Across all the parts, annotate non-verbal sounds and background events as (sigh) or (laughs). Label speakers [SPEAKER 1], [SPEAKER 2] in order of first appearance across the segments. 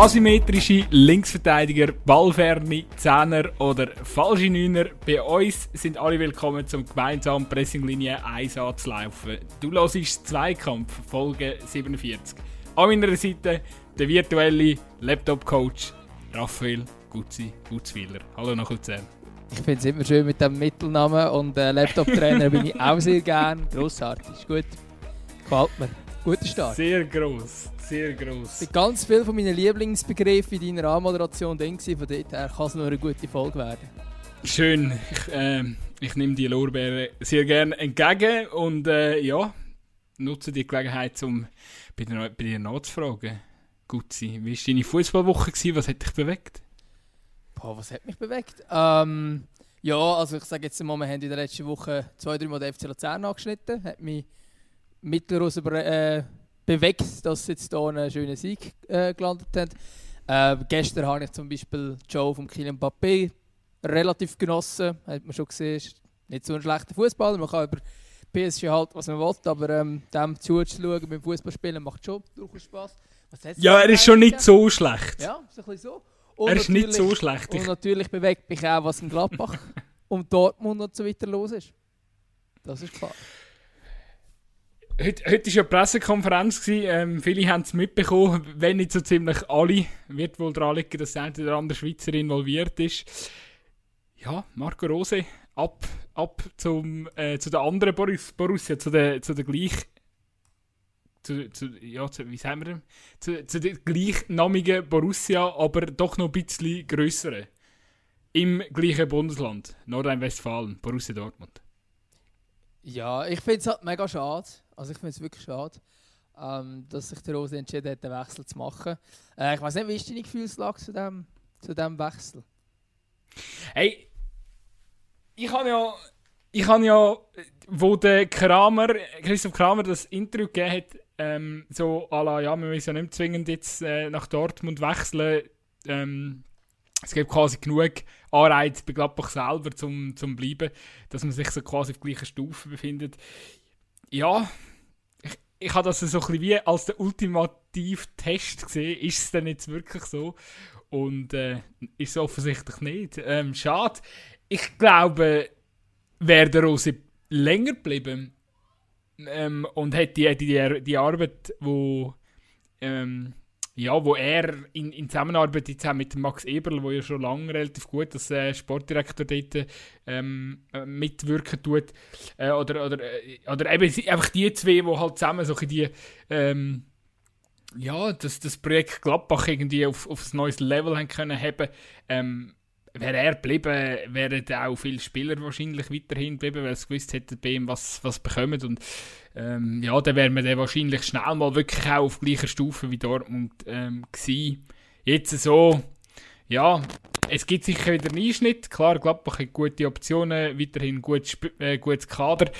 [SPEAKER 1] Asymmetrische Linksverteidiger, Ballferne, Zehner oder falsche Neuner. Bei uns sind alle willkommen zum gemeinsamen Pressinglinie 1 anzulaufen. Du hörst Zweikampf, Folge 47. An meiner Seite der virtuelle Laptop-Coach Raphael Gutzi Gutzwiller. Hallo nach Luzern.
[SPEAKER 2] Ich finde es immer schön mit dem Mittelnamen und äh, Laptop-Trainer bin ich auch sehr gern. Grossartig, gut. Gefällt mir. Guter Start.
[SPEAKER 1] Sehr gross, sehr gross.
[SPEAKER 2] Ganz viele von meinen Lieblingsbegriffen in deiner Anmoderation drin, von dort her kann es nur eine gute Folge werden.
[SPEAKER 1] Schön, ich, äh, ich nehme die Lorbeeren sehr gerne entgegen und äh, ja, nutze die Gelegenheit, um bei dir, bei dir nachzufragen. Gut sein. Wie war deine Fußballwoche? Was hat dich bewegt?
[SPEAKER 2] Boah, was hat mich bewegt? Ähm, ja, also ich sage jetzt mal, wir haben in der letzten Woche zwei, drei Mal den FC Luzern angeschnitten. Hat mich mittellos über, äh, bewegt, dass sie jetzt hier einen schönen Sieg äh, gelandet haben. Äh, gestern habe ich zum Beispiel Joe vom Kylian Mbappé relativ genossen. Hat man schon gesehen, ist nicht so ein schlechter Fußballer. Man kann über PSG halt, was man will, aber ähm, dem zuzuschauen beim Fußballspielen macht schon durchaus Spaß.
[SPEAKER 1] Ja, er ist schon nicht so schlecht.
[SPEAKER 2] Ja, ist ein bisschen so.
[SPEAKER 1] Und er ist nicht so schlecht.
[SPEAKER 2] Und natürlich bewegt mich auch, was in Gladbach (laughs) und Dortmund und so weiter los ist. Das ist klar.
[SPEAKER 1] Heute, heute war ja Pressekonferenz. Ähm, viele haben es mitbekommen, wenn nicht so ziemlich alle. Wird wohl daran liegen, dass der eine oder andere Schweizer involviert ist. Ja, Marco Rose, ab, ab zum, äh, zu der anderen Borus, Borussia, zu der, zu der gleich. Zu, zu, ja, zu, wie sagen wir zu, zu der gleichnamigen Borussia, aber doch noch ein bisschen grösseren. Im gleichen Bundesland, Nordrhein-Westfalen, Borussia Dortmund.
[SPEAKER 2] Ja, ich finde es halt mega schade. Also ich finde es wirklich schade, ähm, dass sich der Rose entschieden hat, den Wechsel zu machen. Äh, ich weiß nicht, wie ist deine Gefühlslage zu dem, zu dem Wechsel?
[SPEAKER 1] Hey, ich habe ja, ich habe ja, wo der Kramer, Christoph Kramer das Interview gegeben hat, ähm, so à la, ja, wir müssen ja nicht zwingend jetzt äh, nach Dortmund wechseln. Ähm, es gibt quasi genug Anreize bei Gladbach selber zum, zum bleiben, dass man sich so quasi auf gleicher Stufe befindet. Ja, ich habe das so ein bisschen wie als der ultimative Test gesehen. Ist es denn jetzt wirklich so? Und äh, ist es offensichtlich nicht. Ähm, schade. Ich glaube, wäre der Rose länger geblieben ähm, und hätte die, die, die Arbeit, wo ähm, ja, wo er in, in Zusammenarbeit jetzt auch mit Max Eberl, wo ja schon lange relativ gut als äh, Sportdirektor dort ähm, äh, mitwirken tut, äh, oder, oder, äh, oder eben einfach die zwei, die halt zusammen so die, ähm, ja, das, das Projekt Gladbach irgendwie auf, ein neues Level haben können haben, ähm, wäre er geblieben, wären auch viele Spieler wahrscheinlich weiterhin geblieben, weil sie gewusst hätten, bei ihm was, was bekommen. Und ähm, ja, dann wäre man dann wahrscheinlich schnell mal wirklich auch auf gleicher Stufe wie Dortmund ähm, gewesen. Jetzt so, ja, es gibt sicher wieder einen Einschnitt. Klar, Gladbach hat gute Optionen, weiterhin gut, äh, gutes Kader.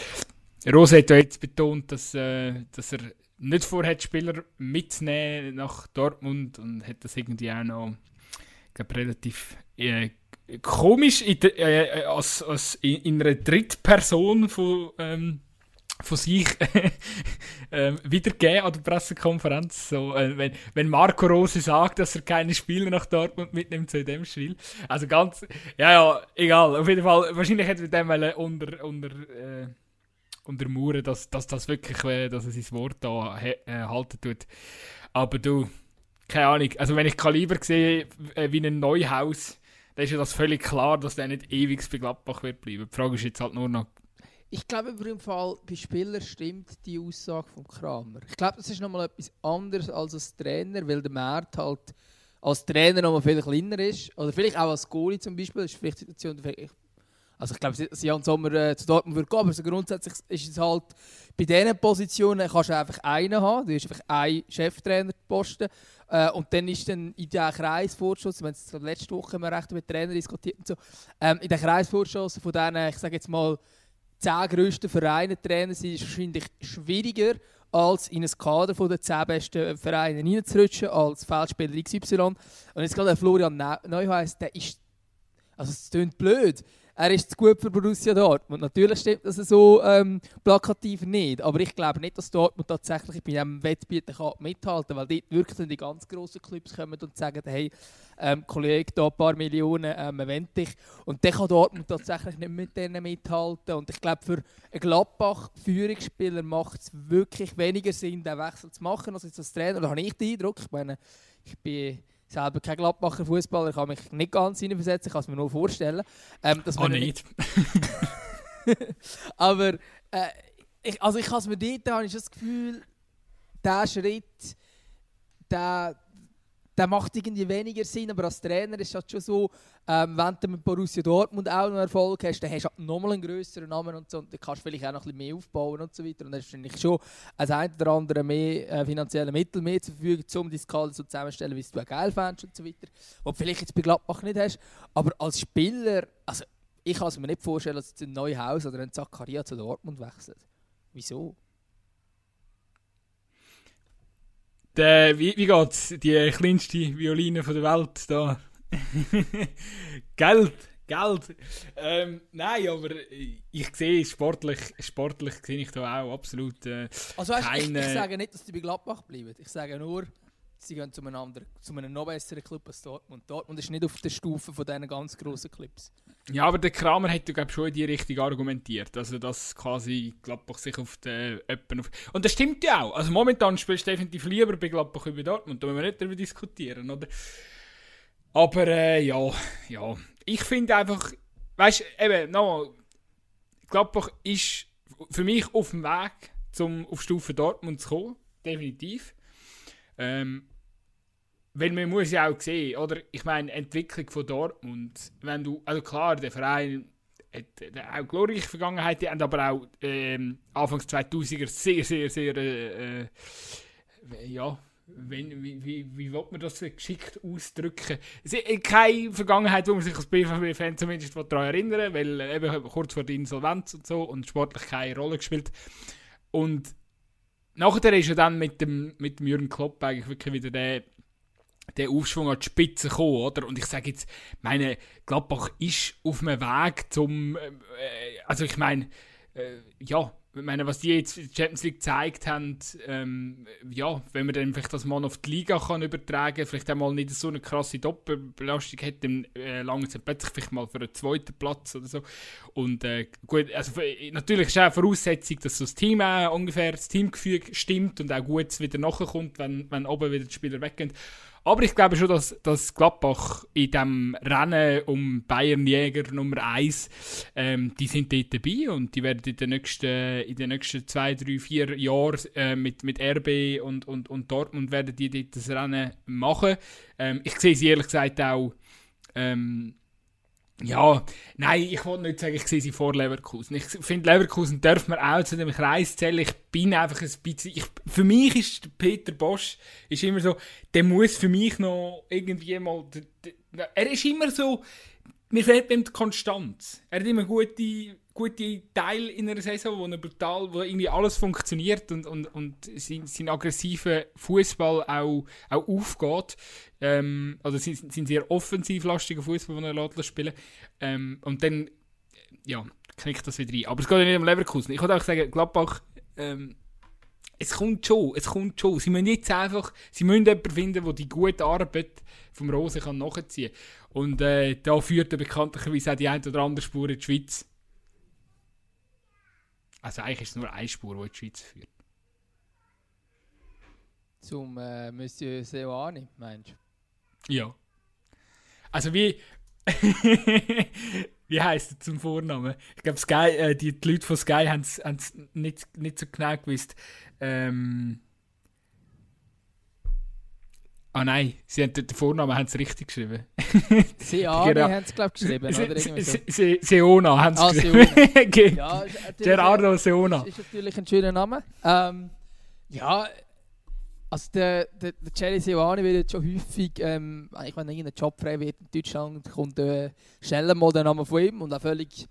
[SPEAKER 1] Rose hat ja jetzt betont, dass, äh, dass er nicht vorhat, Spieler mitzunehmen nach Dortmund und hat das irgendwie auch noch glaub, relativ äh, komisch in, de, äh, als, als in, in einer Drittperson von, ähm, von sich (laughs) äh, wiedergeben an der Pressekonferenz. So, äh, wenn, wenn Marco Rose sagt, dass er keine Spieler nach Dortmund mitnimmt, in dem Spiel. Also ganz, ja, ja, egal. Auf jeden Fall, wahrscheinlich hätte er dem unter, unter, äh, untermauern, dass, dass das wirklich, äh, dass er sein Wort da äh, halten tut. Aber du, keine Ahnung, also wenn ich Kaliber sehe, äh, wie ein Neuhaus, dann ist ja das völlig klar, dass der nicht ewig bei Gladbach wird bleiben. Die Frage ist jetzt halt nur noch.
[SPEAKER 2] Ich glaube im Fall, bei Spielern stimmt die Aussage von Kramer. Ich glaube, das ist nochmal etwas anderes als als Trainer, weil der Markt halt als Trainer nochmal viel kleiner ist. Oder vielleicht auch als Goalie zum Beispiel. Das ist vielleicht Situation, also ich glaube, dass Jan Sommer äh, zu Dortmund würde gehen, aber so grundsätzlich ist es halt, bei diesen Positionen kannst du einfach einen haben, du hast einfach einen Cheftrainer-Posten äh, und dann ist dann in diesem Kreisvorschuss, wenn es letzte Woche wir recht mit Trainern diskutiert und so, ähm, in den Kreisvorschuss von diesen, ich sage jetzt mal, zehn grössten Vereinen Trainer sind, ist wahrscheinlich schwieriger, als in ein Kader den zehn besten Vereinen reinzurutschen, als Feldspieler XY. Und jetzt gerade der Florian Neuhaus, der ist, also es klingt blöd, er ist zu gut für Borussia Dortmund. Natürlich stimmt das so ähm, plakativ nicht, aber ich glaube nicht, dass Dortmund tatsächlich bei diesem Wettbewerb kann mithalten kann, weil dort wirklich die ganz grossen Clubs kommen und sagen, hey, ähm, Kollege, da ein paar Millionen ähm, erwähnt dich. Und dann kann Dortmund tatsächlich nicht mit denen mithalten. Und ich glaube, für einen Gladbach-Führungsspieler macht es wirklich weniger Sinn, den Wechsel zu machen, als als Trainer. Da habe ich den Eindruck. Ich meine, ich bin selber kein Gladbacher Fußballer, ich kann mich nicht ganz hineinversetzen, ich kann es mir nur vorstellen. Ähm, dass
[SPEAKER 1] oh, nicht. (laughs)
[SPEAKER 2] Aber äh, ich, also ich habe es mir dort, habe ich das Gefühl, dieser Schritt, der, der macht irgendwie weniger Sinn, aber als Trainer ist es halt schon so, ähm, wenn du mit Borussia Dortmund auch noch Erfolg hast, dann hast du halt nochmal einen größeren Namen und so, und dann kannst du vielleicht auch noch ein bisschen mehr aufbauen und so weiter und dann hast du wahrscheinlich schon als ein oder andere mehr äh, finanzielle Mittel mehr zur Verfügung, um die Skala so zusammenzustellen, wie du auch geil fändest und so weiter, was du vielleicht jetzt bei Gladbach nicht hast, aber als Spieler, also ich kann es mir nicht vorstellen, dass jetzt ein Neuhaus oder ein Zakaria zu Dortmund wechselt. Wieso?
[SPEAKER 1] Der, wie, wie geht's? Die kleinste Violine von der Welt da. (laughs) Geld, Geld. Ähm, nein, aber ich sehe sportlich, sportlich sehe ich da auch absolut äh,
[SPEAKER 2] Also weißt, keine... ich, ich sage nicht, dass die bei Gladbach bleiben. Ich sage nur, sie gehen zu einem, anderen, zu einem noch besseren Club als Dortmund. Dortmund ist nicht auf der Stufe von diesen ganz grossen Clubs.
[SPEAKER 1] Ja, aber der Kramer hat ja schon in die Richtung argumentiert. Also, dass quasi Gladbach sich auf den Öppen. Und das stimmt ja auch. Also, momentan spielst du definitiv lieber bei Gladbach über Dortmund. Da müssen wir nicht darüber diskutieren, oder? Aber, äh, ja, ja. Ich finde einfach, weißt du, eben, nochmal, Gladbach ist für mich auf dem Weg, um auf Stufe Dortmund zu kommen. Definitiv. Ähm, weil man muss ja auch sehen, oder? Ich meine, Entwicklung von Dortmund, wenn du, also klar, der Verein hat auch glorreiche Vergangenheit, die haben aber auch ähm, Anfangs 2000er sehr, sehr, sehr, äh, äh, ja, wenn, wie, wie, wie will man das geschickt ausdrücken? Es ist keine Vergangenheit, wo man sich als BVB-Fan zumindest daran erinnern weil äh, eben kurz vor der Insolvenz und so und sportlich keine Rolle gespielt. Und nachher ist er dann mit dem, mit dem Jürgen Klopp eigentlich wirklich wieder der der Aufschwung an die Spitze gekommen, oder? Und ich sage jetzt, meine, Gladbach ist auf einem Weg zum, äh, also ich meine, äh, ja, meine, was die jetzt in der Champions League gezeigt haben, ähm, ja, wenn man dann vielleicht das mal auf die Liga kann übertragen, vielleicht einmal nicht so eine krasse Doppelbelastung hat, dann äh, lange es plötzlich vielleicht mal für einen zweiten Platz oder so. Und äh, gut, also natürlich ist auch eine Voraussetzung, dass so das Team auch ungefähr, das Teamgefüge stimmt und auch gut wieder nachkommt, wenn, wenn oben wieder die Spieler weggehen. Aber ich glaube schon, dass, dass Gladbach in diesem Rennen um Bayern-Jäger Nummer 1, ähm, die sind dort dabei und die werden in den nächsten, in den nächsten zwei, drei, vier Jahren äh, mit, mit RB und, und, und Dortmund werden die dort das Rennen machen. Ähm, ich sehe sie ehrlich gesagt auch ähm, ja, nein, ich wollte nicht sagen, ich sehe sie vor Leverkusen. Ich finde, Leverkusen darf man auch zu dem Kreis zählen. Ich bin einfach ein bisschen. Ich, für mich ist Peter Bosch ist immer so, der muss für mich noch irgendwie mal. Der, der, er ist immer so. Mir fehlt ihm die Konstanz. Er hat immer gute gute Teil in einer Saison, wo er brutal, wo irgendwie alles funktioniert und, und, und sein, sein aggressiver Fußball auch, auch aufgeht. Ähm, also sein, sein sehr offensivlastiger Fußball, den er spielen ähm, Und dann, ja, knickt das wieder rein. Aber es geht ja nicht um Leverkusen. Ich würde auch sagen, Gladbach, ähm, es kommt schon, es kommt schon. Sie müssen jetzt einfach, sie müssen jemanden finden, der die gute Arbeit vom Rose kann nachziehen kann. Und äh, da führt er bekanntlicherweise auch die eine oder andere Spur in die Schweiz. Also eigentlich ist es nur eine Spur, die in die Schweiz führt.
[SPEAKER 2] Zum äh, Monsieur Seoane, meinst
[SPEAKER 1] du? Ja. Also wie... (laughs) wie heisst er zum Vornamen? Ich glaube, Sky, äh, die, die Leute von Sky haben es nicht, nicht so genau gewusst. Ähm, Ah nein, sie haben den Vornamen haben sie richtig geschrieben. (laughs)
[SPEAKER 2] Seane genau. haben sie, glaube ich, geschrieben. Se,
[SPEAKER 1] se, Seona haben sie ah, geschrieben. (laughs) ja, Gerardo Seona.
[SPEAKER 2] Ist natürlich ein schöner Name. Ähm, ja, also der, der, der Jerry Seoane wird jetzt schon häufig, ähm, ich wenn irgendein Job frei wird in Deutschland, kommt äh, schnell mal der Name von ihm und auch völlig,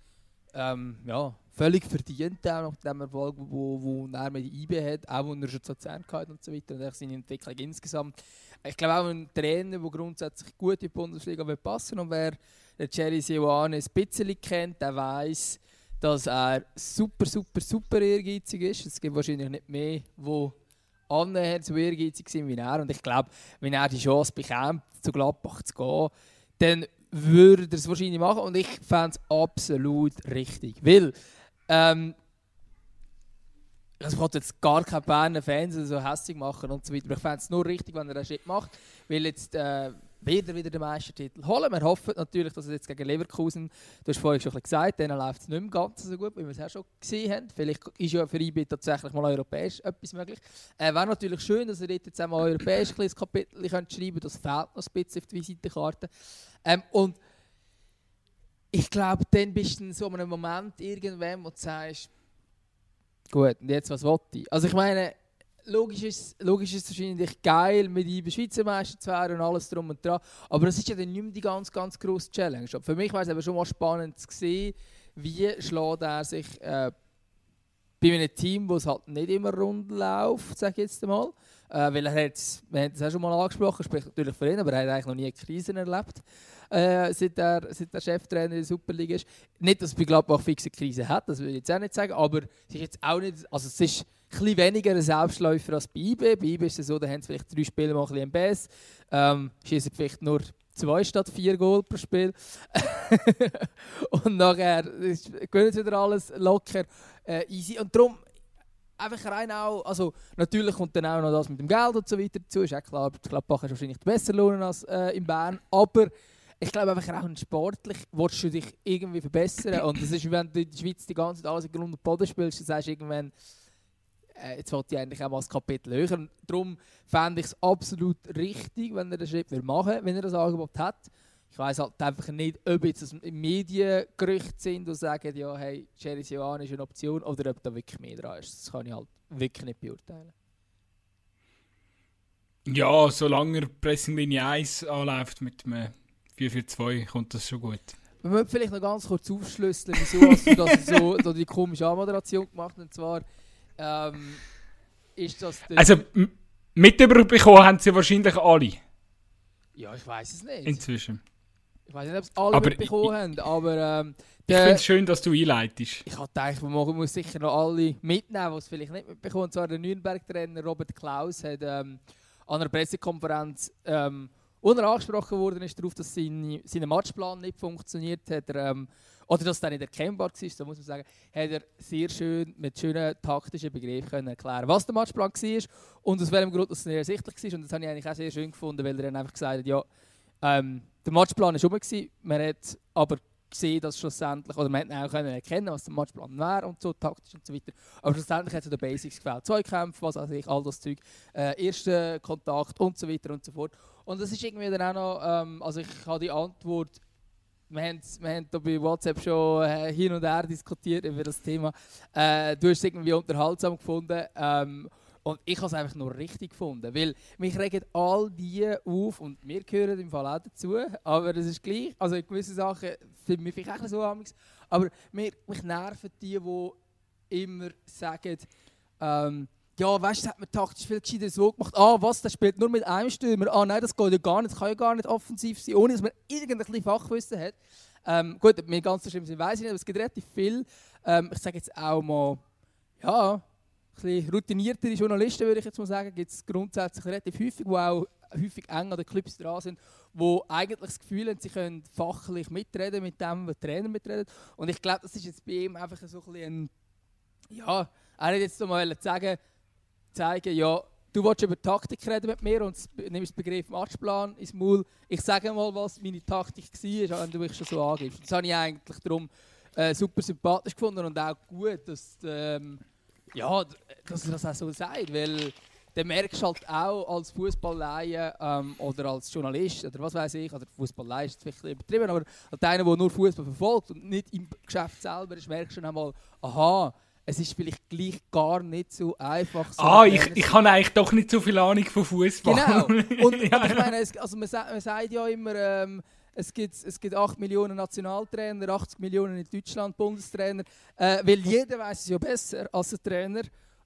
[SPEAKER 2] ähm, ja, völlig verdient, auch nach dem Erfolg, wo, wo er mit IB hat, auch wo er schon zu Luzern hat und so weiter und seine Entwicklung insgesamt. Ich glaube auch ein Trainer, der grundsätzlich gut in die Bundesliga will passen und wer der Jerry Seoane ein bisschen kennt, der weiß, dass er super, super, super ehrgeizig ist. Es gibt wahrscheinlich nicht mehr, die annähernd so ehrgeizig sind wie er. Und ich glaube, wenn er die Chance bekommt, zu Gladbach zu gehen, dann würde er es wahrscheinlich machen. Und ich fände es absolut richtig. Weil, ähm, ich wollte jetzt gar keine Berner Fans so hässlich machen und so weiter. Ich fände es nur richtig, wenn er einen Schritt macht. Weil jetzt äh, wird er wieder den Meistertitel holen. Wir hoffen natürlich, dass er jetzt gegen Leverkusen, du hast vorhin schon gesagt, denen läuft es nicht mehr ganz so gut, wie wir es auch schon gesehen haben. Vielleicht ist ja für IB tatsächlich mal europäisch etwas möglich. Äh, Wäre natürlich schön, dass er jetzt einmal europäisch ein Kapitel schreiben könnte. Das fehlt noch ein bisschen auf die Visitenkarte. Ähm, und ich glaube, dann bist du in so einem Moment irgendwann, wo du sagst, gut, und jetzt was wollte ich? Also ich meine, logisch ist, logisch ist es wahrscheinlich geil, mit ihm Schweizer Meister zu werden und alles drum und dran. Aber es ist ja dann nicht mehr die ganz, ganz grosse Challenge. Für mich war es aber schon mal spannend zu sehen, wie schlägt er sich äh, bei einem Team, wo es halt nicht immer rund läuft, sage ich jetzt einmal. Äh, weil er hat, wir haben es auch schon mal angesprochen, spricht natürlich für ihn, aber er hat eigentlich noch nie eine Krise erlebt, äh, seit, er, seit er Cheftrainer in der Superliga ist. Nicht, dass es bei Gladbach fixe Krise hat, das würde ich jetzt auch nicht sagen, aber es ist jetzt auch nicht, also es ist ein bisschen weniger ein Selbstläufer als bei IB. Bei IB ist es so, da haben sie vielleicht drei Spiele mal ein bisschen Bass, ähm, vielleicht nur zwei statt vier Goal pro Spiel. (laughs) und nachher gewinnt wieder alles locker, äh, easy. Und darum, einfach rein auch, also natürlich kommt dann auch noch das mit dem Geld und so weiter dazu, ist auch klar, Gladbach ist wahrscheinlich besser lohnen als äh, in Bern, aber ich glaube einfach auch sportlich willst du dich irgendwie verbessern (clears throat) und das ist, wenn du in der Schweiz die ganze Zeit alles in Grund und Boden spielst, dann sagst du irgendwann, äh, jetzt wollte ich eigentlich auch mal das Kapitel höher und darum fände ich es absolut richtig, wenn er den Schritt machen will, wenn er das Angebot hat. Ich weiß halt einfach nicht, ob jetzt das Mediengerüchte sind, die sagen, ja, hey, Jerry Sioane ist eine Option, oder ob da wirklich mehr dran ist. Das kann ich halt wirklich nicht beurteilen.
[SPEAKER 1] Ja, solange er Pressinglinie 1 anläuft mit einem 4-4-2, kommt das schon gut.
[SPEAKER 2] Wir müssen vielleicht noch ganz kurz aufschlüsseln, wieso hast du das so, so die komische Anmoderation gemacht Und zwar ähm, ist das.
[SPEAKER 1] Also, mitbekommen haben sie wahrscheinlich alle.
[SPEAKER 2] Ja, ich weiß es nicht.
[SPEAKER 1] Inzwischen.
[SPEAKER 2] Ich weiß nicht, ob es alle aber mitbekommen haben, aber. Ähm,
[SPEAKER 1] ich finde es schön, dass du einleitest.
[SPEAKER 2] Ich habe gedacht, man muss sicher noch alle mitnehmen, die es vielleicht nicht mitbekommen. Und zwar der Nürnberg-Trainer Robert Klaus hat ähm, an einer Pressekonferenz, ähm, unter angesprochen worden ist darauf, dass sein, sein Matchplan nicht funktioniert hat. Er, ähm, oder dass das nicht erkennbar war, so muss man sagen, hat er sehr schön mit schönen taktischen Begriffen können erklären was der Matchplan war und aus welchem Grund das nicht ersichtlich war. Und das habe ich eigentlich auch sehr schön gefunden, weil er dann einfach gesagt hat, ja, ähm, der Matchplan war rum, man hat aber gesehen, dass schlussendlich, oder man hat auch können erkennen, was der Matchplan wäre und so, taktisch und so weiter. Aber schlussendlich hat es die Basics gefällt. Zweikämpfe, was weiß ich, all das Zeug, äh, erster Kontakt und so weiter und so fort. Und das ist irgendwie dann auch noch, ähm, also ich habe die Antwort wir haben, wir haben bei WhatsApp schon äh, hin und her diskutiert über das Thema. Äh, du hast es irgendwie unterhaltsam gefunden. Ähm, und ich habe es einfach nur richtig gefunden. Weil mich regen all die auf, und wir gehören im Fall auch dazu, aber das ist gleich. Also gewisse Sachen finden wir vielleicht auch so amigs. Aber mich, mich nerven die, die immer sagen, ähm, ja, weißt du, hat man taktisch viel gescheiter so gemacht. Ah, was, der spielt nur mit einem Stürmer. Ah, nein, das geht ja gar nicht, das kann ja gar nicht offensiv sein, ohne dass man irgendein Fachwissen hat. Ähm, gut, mir ganz so schlimm sind, weiß ich nicht, aber es gibt relativ viel. Ähm, ich sage jetzt auch mal, ja, ein routiniertere Journalisten, würde ich jetzt mal sagen, gibt es grundsätzlich relativ häufig, die auch häufig eng an den Clubs dran sind, die eigentlich das Gefühl haben, sie können fachlich mitreden mit dem, was Trainer mitreden. Und ich glaube, das ist jetzt bei ihm einfach so ein bisschen, ja, er hat jetzt mal sagen, zeigen, ja, du willst über Taktik reden mit mir und nimmst den Begriff Matchplan ins Maul. Ich sage mal, was meine Taktik war, wenn du mich schon so angibst. Das habe ich eigentlich darum äh, super sympathisch gefunden und auch gut, dass, ähm, ja, dass er das auch so sagt, weil dann merkst du halt auch als Fußballleihe ähm, oder als Journalist oder was weiß ich, oder Fußballleihe ist vielleicht übertrieben, aber als einer, der nur Fußball verfolgt und nicht im Geschäft selber ist, merkst du dann einmal, aha, es ist vielleicht gleich gar nicht so einfach. So
[SPEAKER 1] ah, ich, ich habe eigentlich doch nicht so viel Ahnung von Fußball.
[SPEAKER 2] Genau. (laughs) Und, ja. ich meine, es, also man, man sagt ja immer, ähm, es, gibt, es gibt 8 Millionen Nationaltrainer, 80 Millionen in Deutschland Bundestrainer, äh, weil jeder weiß es ja besser als der Trainer.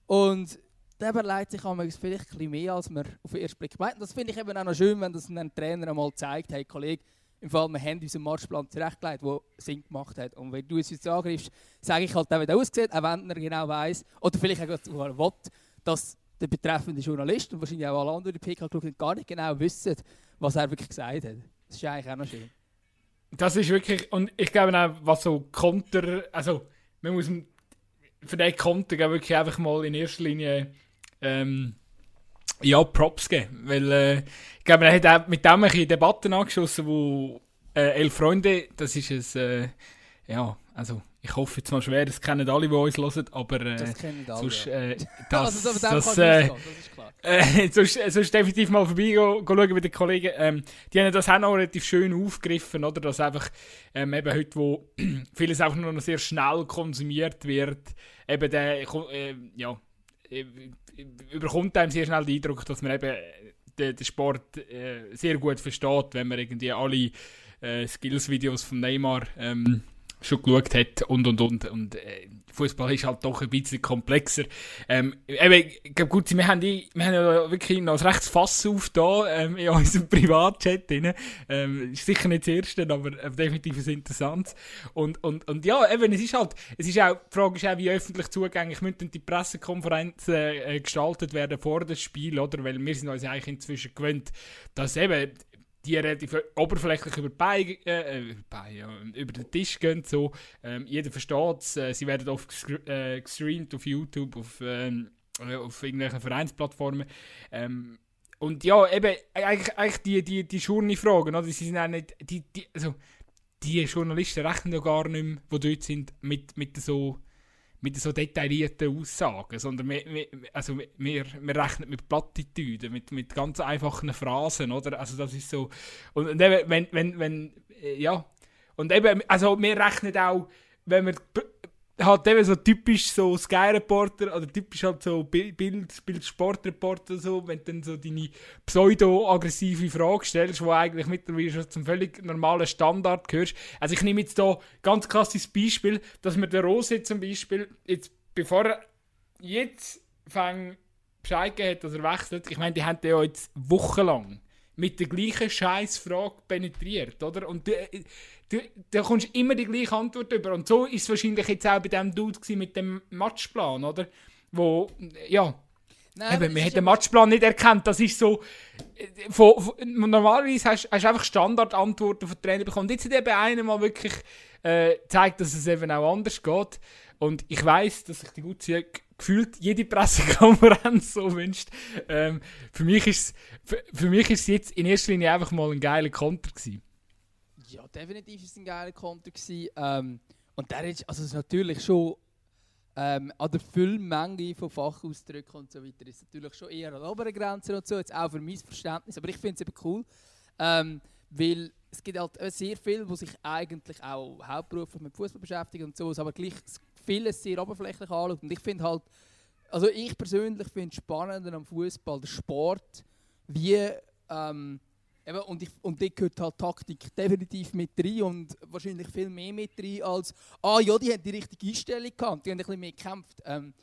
[SPEAKER 2] Und der überlegt sich vielleicht ein bisschen mehr, als man auf den ersten Blick meint. Das finde ich eben auch noch schön, wenn das ein Trainer einmal zeigt, hey Kollege, im Fall, wir haben unseren Matchplan zurechtgelegt, der Sinn gemacht hat. Und wenn du es jetzt angreifst, sage ich halt auch, wie der aussieht, auch wenn er genau weiss, oder vielleicht auch sogar will, dass der betreffende Journalist und wahrscheinlich auch alle anderen, PK geschaut gar nicht genau wissen, was er wirklich gesagt hat. Das ist eigentlich auch noch schön.
[SPEAKER 1] Das ist wirklich, und ich glaube auch, was so Konter, also man muss für den Konter wirklich einfach mal in erster Linie ähm, ja, Props geben. Weil äh, ich glaube, er hat mit dem ein Debatten angeschossen, wo äh, Elf Freunde, das ist es, äh, ja, also ich hoffe jetzt mal schwer, das kennen alle, die uns hören, aber äh,
[SPEAKER 2] das kennen alle,
[SPEAKER 1] sonst, äh, das, (laughs)
[SPEAKER 2] also,
[SPEAKER 1] das,
[SPEAKER 2] das,
[SPEAKER 1] äh,
[SPEAKER 2] das ist klar. (laughs)
[SPEAKER 1] äh, sonst, sonst definitiv mal vorbei go, go schauen mit den Kollegen. Ähm, die haben das auch noch relativ schön aufgegriffen, oder? Dass einfach ähm, eben heute, wo (clears throat) vieles auch nur noch sehr schnell konsumiert wird, eben der, äh, ja, äh, überkommt einem sehr schnell den Eindruck, dass man eben den, den Sport äh, sehr gut versteht, wenn man irgendwie alle äh, Skills-Videos von Neymar ähm, schon geschaut hat und und und. Und äh, Fußball ist halt doch ein bisschen komplexer. Ähm, eben, ich glaube, gut, wir haben, wir haben ja wirklich noch ein rechtes Fass auf da ähm, in unserem (laughs) Privatchat drin. Ähm, ist sicher nicht das erste, aber äh, definitiv ein interessantes. Und, und, und ja, eben, es ist halt, es ist auch, die Frage ist auch, wie öffentlich zugänglich müssen die Pressekonferenzen äh, gestaltet werden vor dem Spiel, oder? Weil wir sind uns eigentlich inzwischen gewöhnt, dass eben die relativ oberflächlich über, Beine, äh, Beine, ja, über den Tisch gehen. So. Ähm, jeder versteht es. Äh, sie werden oft äh, gestreamt auf YouTube, auf, ähm, äh, auf irgendwelchen Vereinsplattformen. Ähm, und ja, eben, eigentlich, eigentlich die, die, die Journey-Fragen, oder? Sind auch nicht, die, die, also, die Journalisten rechnen ja gar nicht mehr, die dort sind, mit, mit so mit so detaillierten Aussagen, sondern wir, also wir, wir rechnen mit Plattitüden, mit, mit ganz einfachen Phrasen, oder? Also das ist so, und, und eben, wenn, wenn, wenn, äh, ja, und eben, also wir rechnen auch, wenn wir halt eben so typisch so Sky Reporter oder typisch halt so Bild, Bild Sportreporter so, wenn du dann so deine pseudo-aggressive Frage stellst, die eigentlich mittlerweile schon zum völlig normalen Standard gehörst. Also ich nehme jetzt hier ganz klassisches Beispiel, dass mir der Rose zum Beispiel jetzt, bevor er jetzt fängt Bescheid gegeben hat, dass er wechselt, ich meine, die haben ja jetzt wochenlang mit der gleichen Scheißfrage penetriert, oder? Und du, du, da kommst immer die gleiche Antwort über. Und so ist es wahrscheinlich jetzt auch bei dem Dude mit dem Matchplan, oder? Wo, ja, Nein, Eben, man hat den Matchplan nicht erkannt. Das ist so. Von, von, normalerweise hast du einfach Standardantworten von Trainer bekommen. Jetzt hat eben einer mal wirklich äh, gezeigt, dass es eben auch anders geht. Und ich weiß, dass sich die gute gefühlt jede Pressekonferenz (laughs) so wünscht. Ähm, für, mich ist für, für mich ist jetzt in erster Linie einfach mal ein geiler Konter gewesen.
[SPEAKER 2] Ja, definitiv ist es ein geiler Konter gewesen. Ähm, und der ist, also ist natürlich schon ähm, an der Füllmenge von Fachausdrücken und so weiter ist natürlich schon eher an der oberen Grenze und so, jetzt auch für mein Verständnis. Aber ich finde es eben cool, ähm, weil es gibt halt sehr viele, die sich eigentlich auch hauptberuflich mit Fußball beschäftigen und so, aber gleich vieles sehr oberflächlich anschaut. Und ich finde halt, also ich persönlich finde spannender am Fußball der Sport, wie ähm, eben, und, ich, und da gehört halt Taktik definitiv mit rein und wahrscheinlich viel mehr mit rein als ah ja, die haben die richtige Einstellung gehabt, die haben ein bisschen mehr gekämpft. Ähm,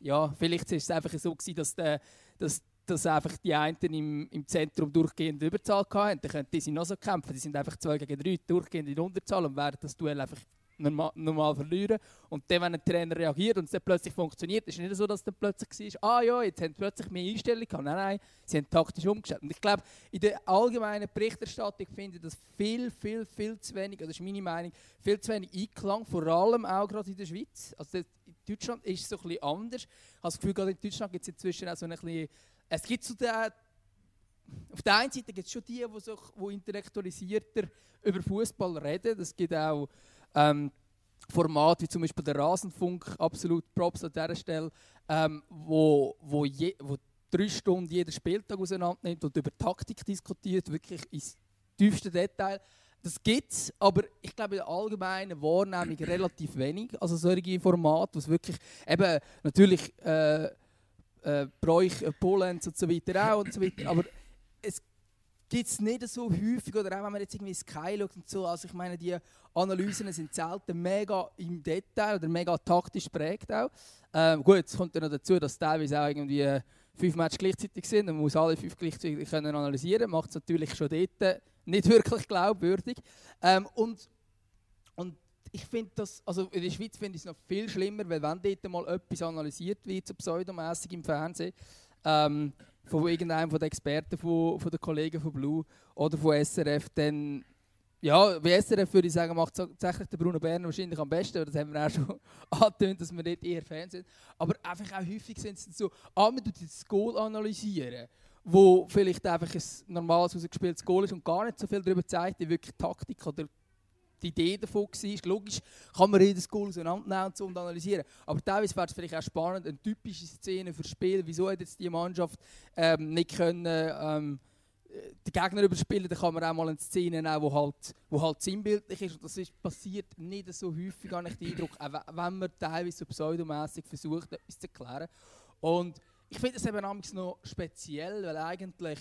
[SPEAKER 2] ja, vielleicht ist es einfach so gewesen, dass, der, dass, dass einfach die einen im, im Zentrum durchgehend Überzahl hatten. Dann könnten sie noch so kämpfen. Die sind einfach 2 gegen 3 durchgehend in Unterzahl und werden das Duell einfach normal, verlieren. Und dann, wenn ein Trainer reagiert und es dann plötzlich funktioniert, ist es nicht so, dass es dann plötzlich war, ah ja, jetzt haben sie plötzlich mehr Einstellung gehabt. Nein, nein, sie haben taktisch umgestellt. Und ich glaube, in der allgemeinen Berichterstattung finde ich das viel, viel, viel zu wenig, das ist meine Meinung, viel zu wenig Einklang, vor allem auch gerade in der Schweiz. Also in Deutschland ist es so ein bisschen anders. Ich habe das Gefühl, gerade in Deutschland gibt es inzwischen auch so ein bisschen, es gibt so den, auf der einen Seite gibt es schon die, die, so, die intellektualisierter über Fußball reden. Es gibt auch ähm, Formate wie zum Beispiel der Rasenfunk, absolut Props an dieser Stelle, ähm, wo, wo, je, wo drei Stunden jeder Spieltag auseinander nimmt und über Taktik diskutiert, wirklich ins tiefste Detail. Das gibt es, aber ich glaube in der allgemeinen Wahrnehmung relativ wenig. Also solche Formate, wo es wirklich eben natürlich äh, äh, Bräuch, äh, und so weiter auch und so weiter, aber es gibt es nicht so häufig, oder auch wenn man jetzt irgendwie Sky schaut und so, also ich meine, die Analysen sind selten mega im Detail oder mega taktisch prägt auch. Ähm, gut, es kommt dann noch dazu, dass teilweise auch irgendwie fünf Matches gleichzeitig sind und man muss alle fünf gleichzeitig können analysieren. Macht es natürlich schon dort nicht (laughs) wirklich glaubwürdig. Ähm, und, und ich finde das, also in der Schweiz finde ich es noch viel schlimmer, weil wenn dort mal etwas analysiert wird, so pseudomässig im Fernsehen, ähm, von irgendeinem von den Experten von, von den Kollegen von Blue oder von SRF, dann ja, bei SRF würde ich sagen, macht tatsächlich der Bruno Berner wahrscheinlich am besten, das haben wir auch schon (laughs) angetönt, dass wir nicht eher Fans sind. Aber einfach auch häufig sind es so, ah, man tut das Goal analysieren, wo vielleicht einfach ein normales ausgespieltes Goal ist und gar nicht so viel darüber zeigt, wie wirklich Taktik oder die Idee davon war. Logisch kann man jedes Goal auseinandernehmen und, analysieren. Aber teilweise wäre es vielleicht auch spannend, eine typische Szene für Spiel, wieso hat jetzt die Mannschaft ähm, nicht können, ähm, den Gegner überspielen, dann kann man auch mal eine Szene nehmen, wo halt, wo halt sinnbildlich ist. Und das ist, passiert nicht so häufig, habe ich den Eindruck, auch wenn man teilweise so pseudomässig versucht, etwas zu erklären. Und ich finde es eben noch speziell, weil eigentlich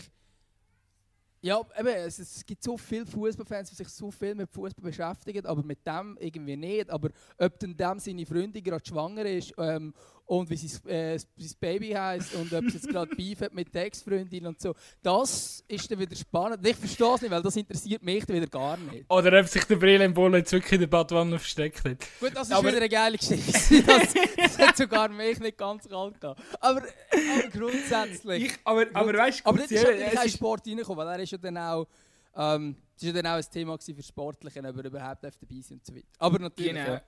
[SPEAKER 2] ja, eben, es, es gibt so viele Fußballfans, die sich so viel mit Fußball beschäftigen, aber mit dem irgendwie nicht. Aber ob dann dem seine Freundin gerade schwanger ist ähm, und wie sein, äh, sein Baby heißt und ob es jetzt gerade (laughs) Beef hat mit der Ex-Freundin und so, das ist dann wieder spannend. Ich verstehe es nicht, weil das interessiert mich wieder gar nicht.
[SPEAKER 1] Oder ob sich der Brillenbolle jetzt wirklich in der Badwanne versteckt hat.
[SPEAKER 2] Gut, das ist aber wieder eine geile Geschichte. (laughs) (laughs) das, das hat sogar mich nicht ganz kalt gehabt. Aber, aber grundsätzlich.
[SPEAKER 1] Ich, aber, aber weißt
[SPEAKER 2] du, aber nicht ist kein Sport reingekommen, weil er ist ja dann auch. Ähm, das war ja dann auch ein Thema für Sportliche, ob er überhaupt dabei sind und so weiter. Aber natürlich. Genau. Ja.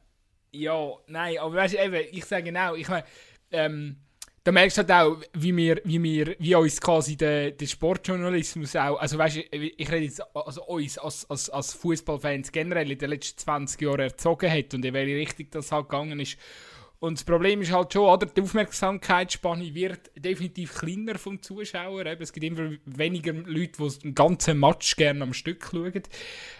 [SPEAKER 1] Ja, nein, aber weißt du, eben, ich sage genau, ich meine, ähm, da merkst du halt auch, wie wir, wie wir, wie uns quasi der, der Sportjournalismus auch, also weißt du, ich rede jetzt, also uns als, als, als Fußballfans generell in den letzten 20 Jahren erzogen hat und in welche Richtung das halt gegangen ist. Und das Problem ist halt schon, oder, die Aufmerksamkeitsspanne wird definitiv kleiner vom Zuschauer. Es gibt immer weniger Leute, die den ganzen Match gerne am Stück schauen.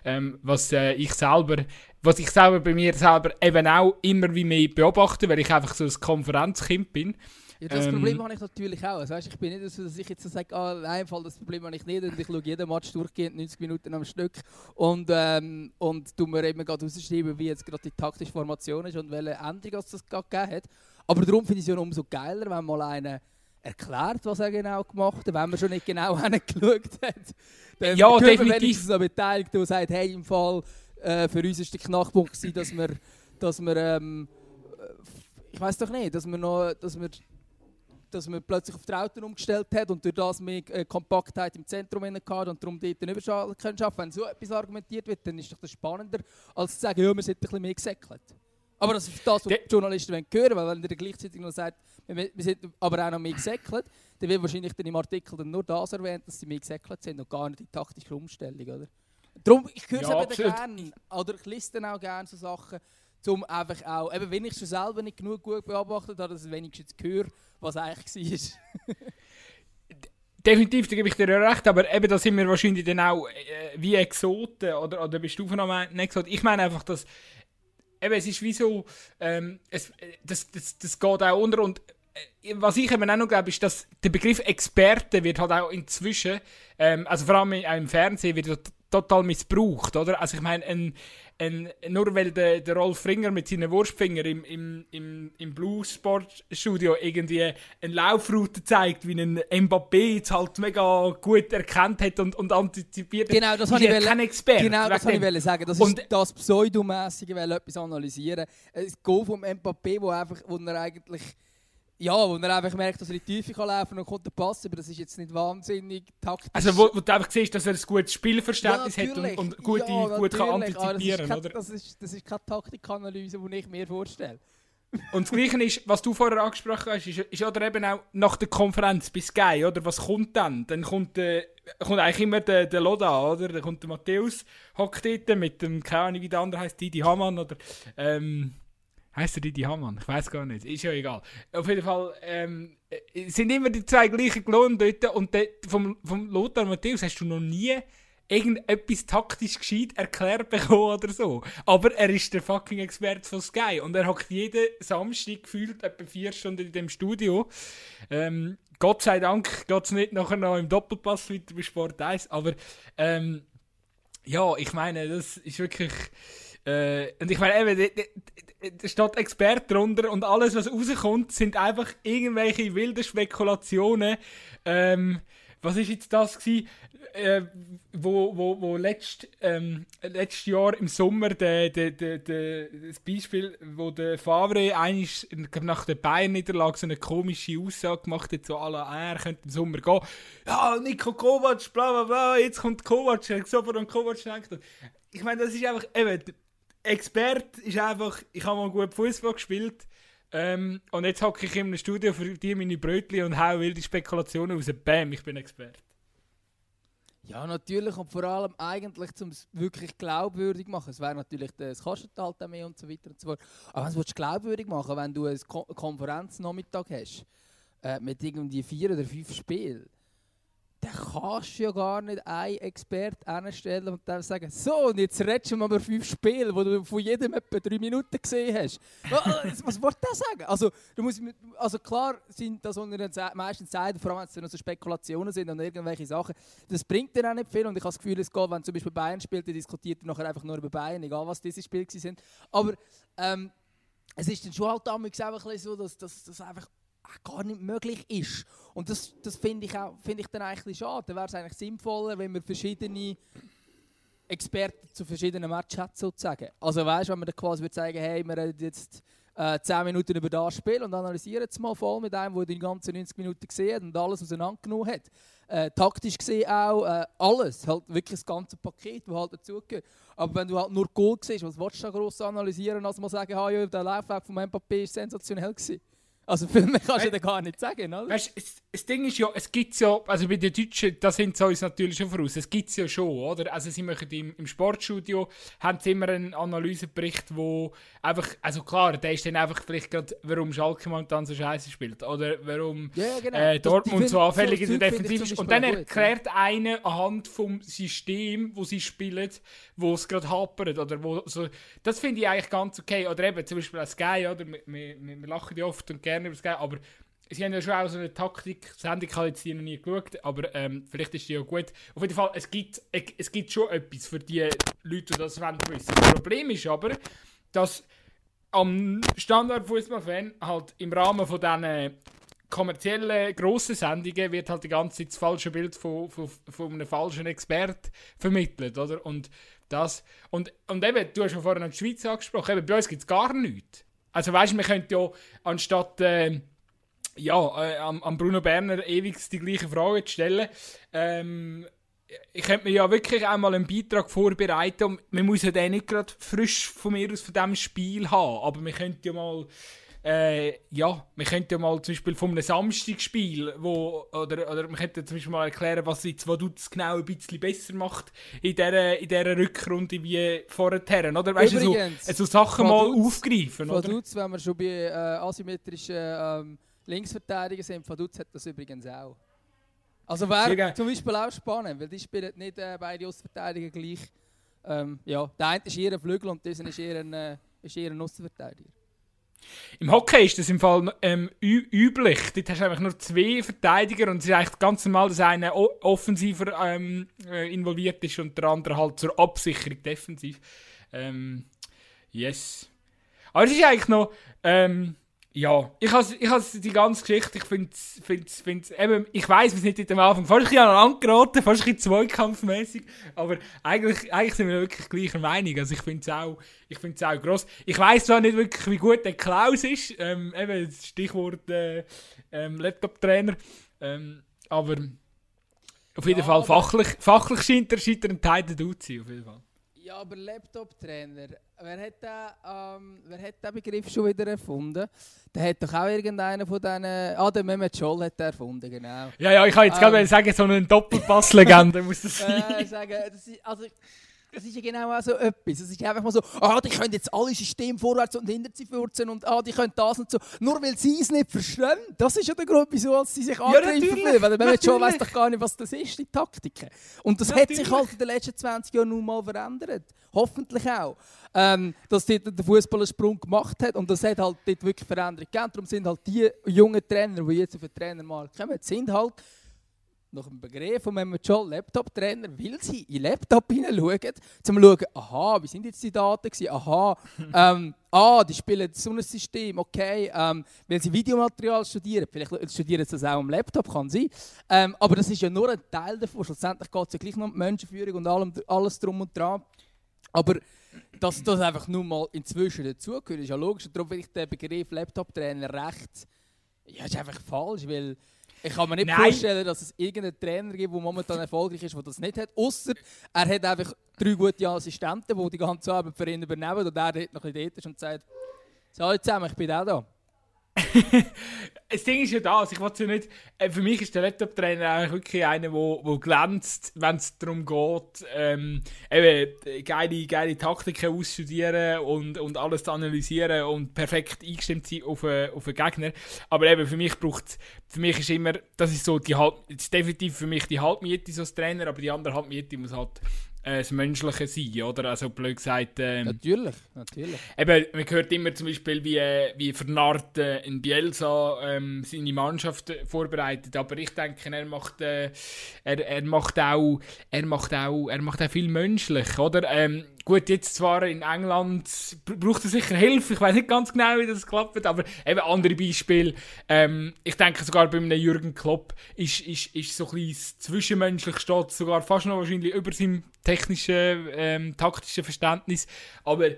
[SPEAKER 1] Ähm, was äh, ich selber was ich selber bei mir selber eben auch immer wie mehr beobachte, weil ich einfach so ein Konferenzkind bin.
[SPEAKER 2] Ja, das ähm, Problem habe ich natürlich auch. Also, weißt, ich bin nicht so, dass ich jetzt so sage, ah, nein, Fall, das Problem habe ich nicht und ich schaue jeden Match durchgehend 90 Minuten am Stück und, ähm, und tu mir eben gerade rausschreiben, wie jetzt gerade die taktische Formation ist und welche Änderung es gerade gegeben hat. Aber darum finde ich es ja umso geiler, wenn mal einer erklärt, was er genau gemacht hat, wenn man schon nicht genau (laughs) hingeschaut hat.
[SPEAKER 1] Dann ja, definitiv.
[SPEAKER 2] so beteiligt, der sagt, hey, im Fall äh, für uns war der Knackpunkt, gewesen, dass wir, dass wir ähm, äh, ich weiß doch nicht, dass wir noch, dass wir, dass man plötzlich auf die Autos umgestellt hat und durch das mehr äh, Kompaktheit im Zentrum hatte und darum dort einen Überschall können schaffen. Wenn so etwas argumentiert wird, dann ist doch das spannender, als zu sagen, ja, wir sind ein bisschen mehr gesäckelt. Aber das ist das, was die Journalisten hören wollen, weil wenn ihr gleichzeitig noch sagt, wir, sind aber auch noch mehr gesäckelt, dann wird wahrscheinlich dann im Artikel dann nur das erwähnt, dass sie mehr gesäckelt sind und gar nicht die taktische Umstellung, oder? Darum, ich höre ja, es eben gerne, oder ich lese auch gerne so Sachen, um einfach auch, eben wenn ich schon selber nicht genug gut beobachtet habe, dass ich wenigstens höre, was eigentlich war. (laughs)
[SPEAKER 1] Definitiv, da gebe ich dir recht, aber eben da sind wir wahrscheinlich dann auch äh, wie Exoten, oder, oder bist du von einem Exot? Ich meine einfach, dass eben, es ist wie so, ähm, es, das, das, das geht auch unter und äh, was ich eben auch noch glaube, ist, dass der Begriff Experte wird halt auch inzwischen, ähm, also vor allem im Fernsehen, wird total missbraucht, oder? Also ich meine, ein, ein, nur weil der, der Rolf Ringer mit seinen Wurstfinger im, im, im, im Blue-Sport-Studio irgendwie eine Laufroute zeigt, wie ein Mbappé jetzt halt mega gut erkannt hat und, und antizipiert
[SPEAKER 2] genau, das ist
[SPEAKER 1] ich kein Experte.
[SPEAKER 2] Genau, das wollte ich sagen. Das und, ist das Pseudomäßige, weil etwas analysieren. Es geht vom Mbappé, wo, einfach, wo er eigentlich ja, wo er einfach merkt, dass er in die Tiefe kann laufen kann und kommt der Pass, aber das ist jetzt nicht wahnsinnig taktisch.
[SPEAKER 1] Also wo, wo du einfach siehst, dass er ein gutes Spielverständnis ja, hat und, und gute, ja, gut kann antizipieren
[SPEAKER 2] kann. Das, ist, das ist keine Taktikanalyse, die ich mir vorstelle.
[SPEAKER 1] Und das Gleiche ist, was du vorher angesprochen hast, ist, ist oder eben auch nach der Konferenz bis Sky, oder? Was kommt dann? Dann kommt, äh, kommt eigentlich immer der, der Loda, oder? Dann kommt der Matthäus, hockt dort mit dem, keine Ahnung wie der andere heißt, Didi Hamann, oder, ähm, Heißt er Didi Hamann? Ich weiß gar nicht. Ist ja egal. Auf jeden Fall ähm, äh, sind immer die zwei gleichen gelohnt dort. Und de, vom, vom Lothar Matthäus hast du noch nie irgendetwas taktisch gescheit erklärt bekommen oder so. Aber er ist der fucking Experte von Sky. Und er hockt jeden Samstag gefühlt etwa vier Stunden in dem Studio. Ähm, Gott sei Dank geht es nicht nachher noch im Doppelpass weiter bei Sport 1. Aber ähm, ja, ich meine, das ist wirklich. Äh, und ich meine, eben, steht Experte drunter und alles, was rauskommt, sind einfach irgendwelche wilden Spekulationen. Ähm, was ist jetzt das gewesen, äh, wo, wo, wo letzt, ähm, letztes Jahr im Sommer der, der, der, der, das Beispiel, wo der Favre eigentlich nach der Bayern-Niederlage so eine komische Aussage gemacht hat, so alle, ah, er könnte im Sommer gehen. Ja, Nico Kovac, bla bla bla, jetzt kommt Kovac, sofort an Kovac gedacht. Ich meine, das ist einfach, eben, Expert ist einfach, ich habe mal gut Fußball gespielt, ähm, und jetzt hocke ich in einem Studio für dir meine Brötchen und hau wilde Spekulationen raus. Bam, ich bin Experte.
[SPEAKER 2] Ja, natürlich und vor allem eigentlich, um es wirklich glaubwürdig zu machen. Es wäre natürlich, das kostet halt mehr und so weiter und so fort. Aber wenn du es glaubwürdig machen wenn du eine Ko Konferenznachmittag hast, äh, mit irgendwie vier oder fünf Spielen, dann kannst du ja gar nicht einen Experten anstellen und dann sagen, so, und jetzt redest du mal über fünf Spiele, wo du von jedem etwa drei Minuten gesehen hast. (laughs) was, was wollte der sagen? Also, du musst, also klar sind das unter den meisten Zeiten, vor allem wenn es nur so Spekulationen sind und irgendwelche Sachen, das bringt dir auch nicht viel und ich habe das Gefühl, es geht, wenn zum Beispiel Bayern spielt, dann diskutiert er nachher einfach nur über Bayern, egal was diese Spiele sind. Aber ähm, es ist dann schon halt damals einfach so, dass das einfach gar nicht möglich ist. Und das, das finde ich, find ich dann eigentlich schade. Dann wäre es eigentlich sinnvoller, wenn wir verschiedene Experten zu verschiedenen Matches hat, sozusagen. Also weißt, wenn man dann quasi würde sagen, hey, wir reden jetzt äh, 10 Minuten über das Spiel und analysieren es mal voll mit einem, der die ganzen 90 Minuten gesehen hat und alles auseinandergenommen hat. Äh, taktisch gesehen auch äh, alles, halt wirklich das ganze Paket, das halt dazugehört. Aber wenn du halt nur Goal siehst, was willst du da gross analysieren, als mal sagen, hey, der Laufweg von Mbappé war sensationell gewesen. Also viel mehr kannst du da gar nicht sagen, oder?
[SPEAKER 1] Weißt, das, das Ding ist ja, es gibt ja, also bei den Deutschen, da sind sie uns natürlich schon voraus, es gibt es ja schon, oder? Also sie machen im, im Sportstudio, haben sie immer einen Analysebericht, wo einfach, also klar, der ist dann einfach vielleicht gerade, warum Schalke momentan so scheiße spielt, oder warum
[SPEAKER 2] ja, genau.
[SPEAKER 1] äh, Dortmund das, so anfällig in der Defensive ist. Und dann erklärt gut, ja. einer anhand vom System, wo sie spielen, wo es gerade hapert, oder wo so, das finde ich eigentlich ganz okay. Oder eben zum Beispiel als Sky, oder? Wir, wir, wir lachen ja oft und gerne gerne über Game, aber sie haben ja schon auch so eine Taktik, Sendung habe jetzt noch nie geschaut, aber ähm, vielleicht ist die ja gut. Auf jeden Fall, es gibt, es gibt schon etwas für die Leute, die das wollen wissen. Das Problem ist aber, dass am Standard-Fußballfan halt im Rahmen von diesen kommerziellen grossen Sendungen wird halt die ganze Zeit das falsche Bild von, von, von einem falschen Expert vermittelt, oder? Und das, und, und eben, du hast ja vorhin die Schweiz angesprochen, eben, bei uns gibt es gar nichts. Also weißt du, wir könnten ja anstatt äh, ja, äh, am, am, Bruno Berner ewig die gleiche Frage zu stellen, ähm, ich könnte mir ja wirklich einmal einen Beitrag vorbereiten und man muss ja den nicht gerade frisch von mir aus von diesem Spiel haben, aber wir könnten ja mal äh, ja, wir könnten ja mal zum Beispiel von einem Samstagspiel, wo, oder, oder wir könnten zum Beispiel mal erklären, was jetzt Vaduz genau ein bisschen besser macht in dieser, in dieser Rückrunde wie vorher, oder? Weißt du, so, so Sachen Vaduz, mal aufgreifen,
[SPEAKER 2] oder? Vaduz, wenn wir schon bei äh, asymmetrischen ähm, Linksverteidigern sind, Vaduz hat das übrigens auch. Also wäre zum Beispiel auch spannend, weil die spielen nicht äh, beide Ostverteidiger gleich. Ähm, ja, der eine ist eher ein Flügel und dieser ist eher ein, äh, ist eher ein Außenverteidiger.
[SPEAKER 1] Im Hockey ist das im Fall ähm, üblich. Dort hast du einfach nur zwei Verteidiger und es ist eigentlich ganz normal, dass einer offensiver ähm, äh, involviert ist und der andere halt zur Absicherung defensiv. Ähm, yes. Aber es ist eigentlich noch. Ähm, ja, ich habe ich die ganze Geschichte, ich finde es, find's, eben, ich weiß wir sind nicht am Anfang fast ein bisschen angeraten, fast ein bisschen zweikampfmäßig, aber eigentlich, eigentlich sind wir wirklich gleicher Meinung, also ich finde es auch, ich find's auch gross. Ich weiß zwar nicht wirklich, wie gut der Klaus ist, ähm, eben Stichwort äh, ähm, Laptop-Trainer, ähm, aber auf jeden ja, Fall fachlich, fachlich scheint er, scheint er ein Teil der Dude zu sein, auf jeden Fall.
[SPEAKER 2] Ja, aber Laptop-Trainer, wer, hat den, ähm, wer hat den Begriff schon wieder erfunden? Der hat doch auch irgendeiner von diesen... Ah, der Mehmet Scholl hat den erfunden, genau.
[SPEAKER 1] Ja, ja, ich kann jetzt ähm, gerade sagen, so eine Doppelpass-Legende muss das (laughs)
[SPEAKER 2] sein. Äh, sagen, das ist, also, das ist ja genau auch so etwas. Es ist einfach mal so, ah, die können jetzt alle Systeme vorwärts und hinter sie fürzen und ah, die können das und so. Nur weil sie es nicht verstehen. Das ist ja der Grund, wieso sie sich angreifen ja, fühlen. Weil man schon weiß doch gar nicht, was das ist, die Taktiken. Und das natürlich. hat sich halt in den letzten 20 Jahren nun mal verändert. Hoffentlich auch. Ähm, dass dort der Fußball einen Sprung gemacht hat und das hat halt dort wirklich Veränderung gegeben. Darum sind halt die jungen Trainer, die jetzt auf den Trainer mal kommen, sind halt nach dem Begriff von Mehmet Scholl, Laptop-Trainer, weil sie in den Laptop hineinschauen, um zu schauen, aha, wie sind jetzt die Daten gewesen? Aha, (laughs) ähm, ah, die spielen so ein System, okay, ähm, weil sie Videomaterial studieren, vielleicht studieren sie das auch am Laptop, kann sein. Ähm, aber das ist ja nur ein Teil davon, schlussendlich geht es ja gleich noch um die Menschenführung und allem, alles drum und dran. Aber dass das einfach nur mal inzwischen dazugehört, ist ja logisch. Und darum finde ich den Begriff Laptop-Trainer recht, ja, ist einfach falsch, weil ich kann mir nicht
[SPEAKER 1] Nein.
[SPEAKER 2] vorstellen, dass es irgendeinen Trainer gibt, der momentan erfolgreich ist, der das nicht hat. Außer er hat einfach drei gute Assistenten, die die ganze Arbeit für ihn übernehmen und er dort noch ein bisschen dort ist und sagt, so jetzt zusammen, ich bin auch da. (laughs)
[SPEAKER 1] das Ding ist ja das, ich wollte ja nicht, äh, für mich ist der Laptop-Trainer eigentlich wirklich einer, wo, wo glänzt, wenn es darum geht, ähm, eben geile, geile Taktiken ausstudieren und, und alles zu analysieren und perfekt eingestimmt sein auf einen, auf einen Gegner. Aber eben für mich braucht für mich ist immer, das ist so die Halb, ist definitiv für mich die Halbmiete so als Trainer, aber die andere Halbmiete muss halt äh, das Menschliche sein, oder? Also blöd gesagt, ähm,
[SPEAKER 2] Natürlich, natürlich.
[SPEAKER 1] Eben, man hört immer zum Beispiel, wie, äh, wie Vernart äh, in Bielsa ähm, seine Mannschaft äh, vorbereitet. Aber ich denke, er macht, äh, er, er macht auch, er macht auch, er macht auch viel menschlich, oder? Ähm, gut, jetzt zwar in England br- braucht er sicher Hilfe. Ich weiß nicht ganz genau, wie das klappt, aber eben andere Beispiele. Ähm, ich denke sogar bei einem Jürgen Klopp ist, ist, ist so ein bisschen zwischenmenschlich steht sogar fast noch wahrscheinlich über seinem technischen, ähm, taktischen Verständnis. Aber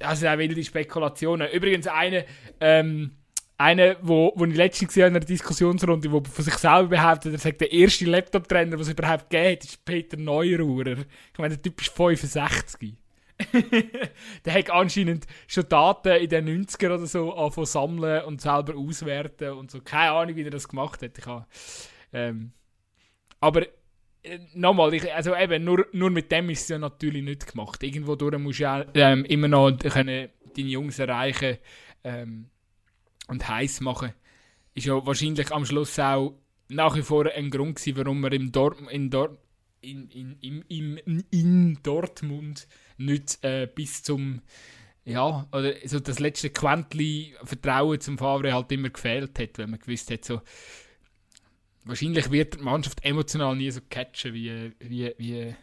[SPEAKER 1] das sind auch wilde Spekulationen. Übrigens eine, ähm, eine, wo, wo ich letztens in einer Diskussionsrunde, wo von sich selber behauptet, er sagt, der erste Laptop-Trainer, den es überhaupt geht, ist Peter Neururer. Ich meine, der Typ ist 65. (laughs) der hat anscheinend schon Daten in den 90er oder so angefangen sammeln und selber auswerten und so. Keine Ahnung, wie er das gemacht hat. Ich habe, ähm, aber äh, nochmal, ich, also eben, nur, nur mit dem ist es ja natürlich nicht gemacht. Irgendwo durch musst du ja ähm, immer noch deine Jungs erreichen ähm, und heiß machen. Ist ja wahrscheinlich am Schluss auch nach wie vor ein Grund gewesen, warum er im Dort, in, Dort, in, in, im, im, in Dortmund nicht äh, bis zum ja, oder so das letzte Quäntchen Vertrauen zum Favre halt immer gefehlt hat, wenn man gewusst hat, so wahrscheinlich wird die Mannschaft emotional nie so catchen wie, wie, wie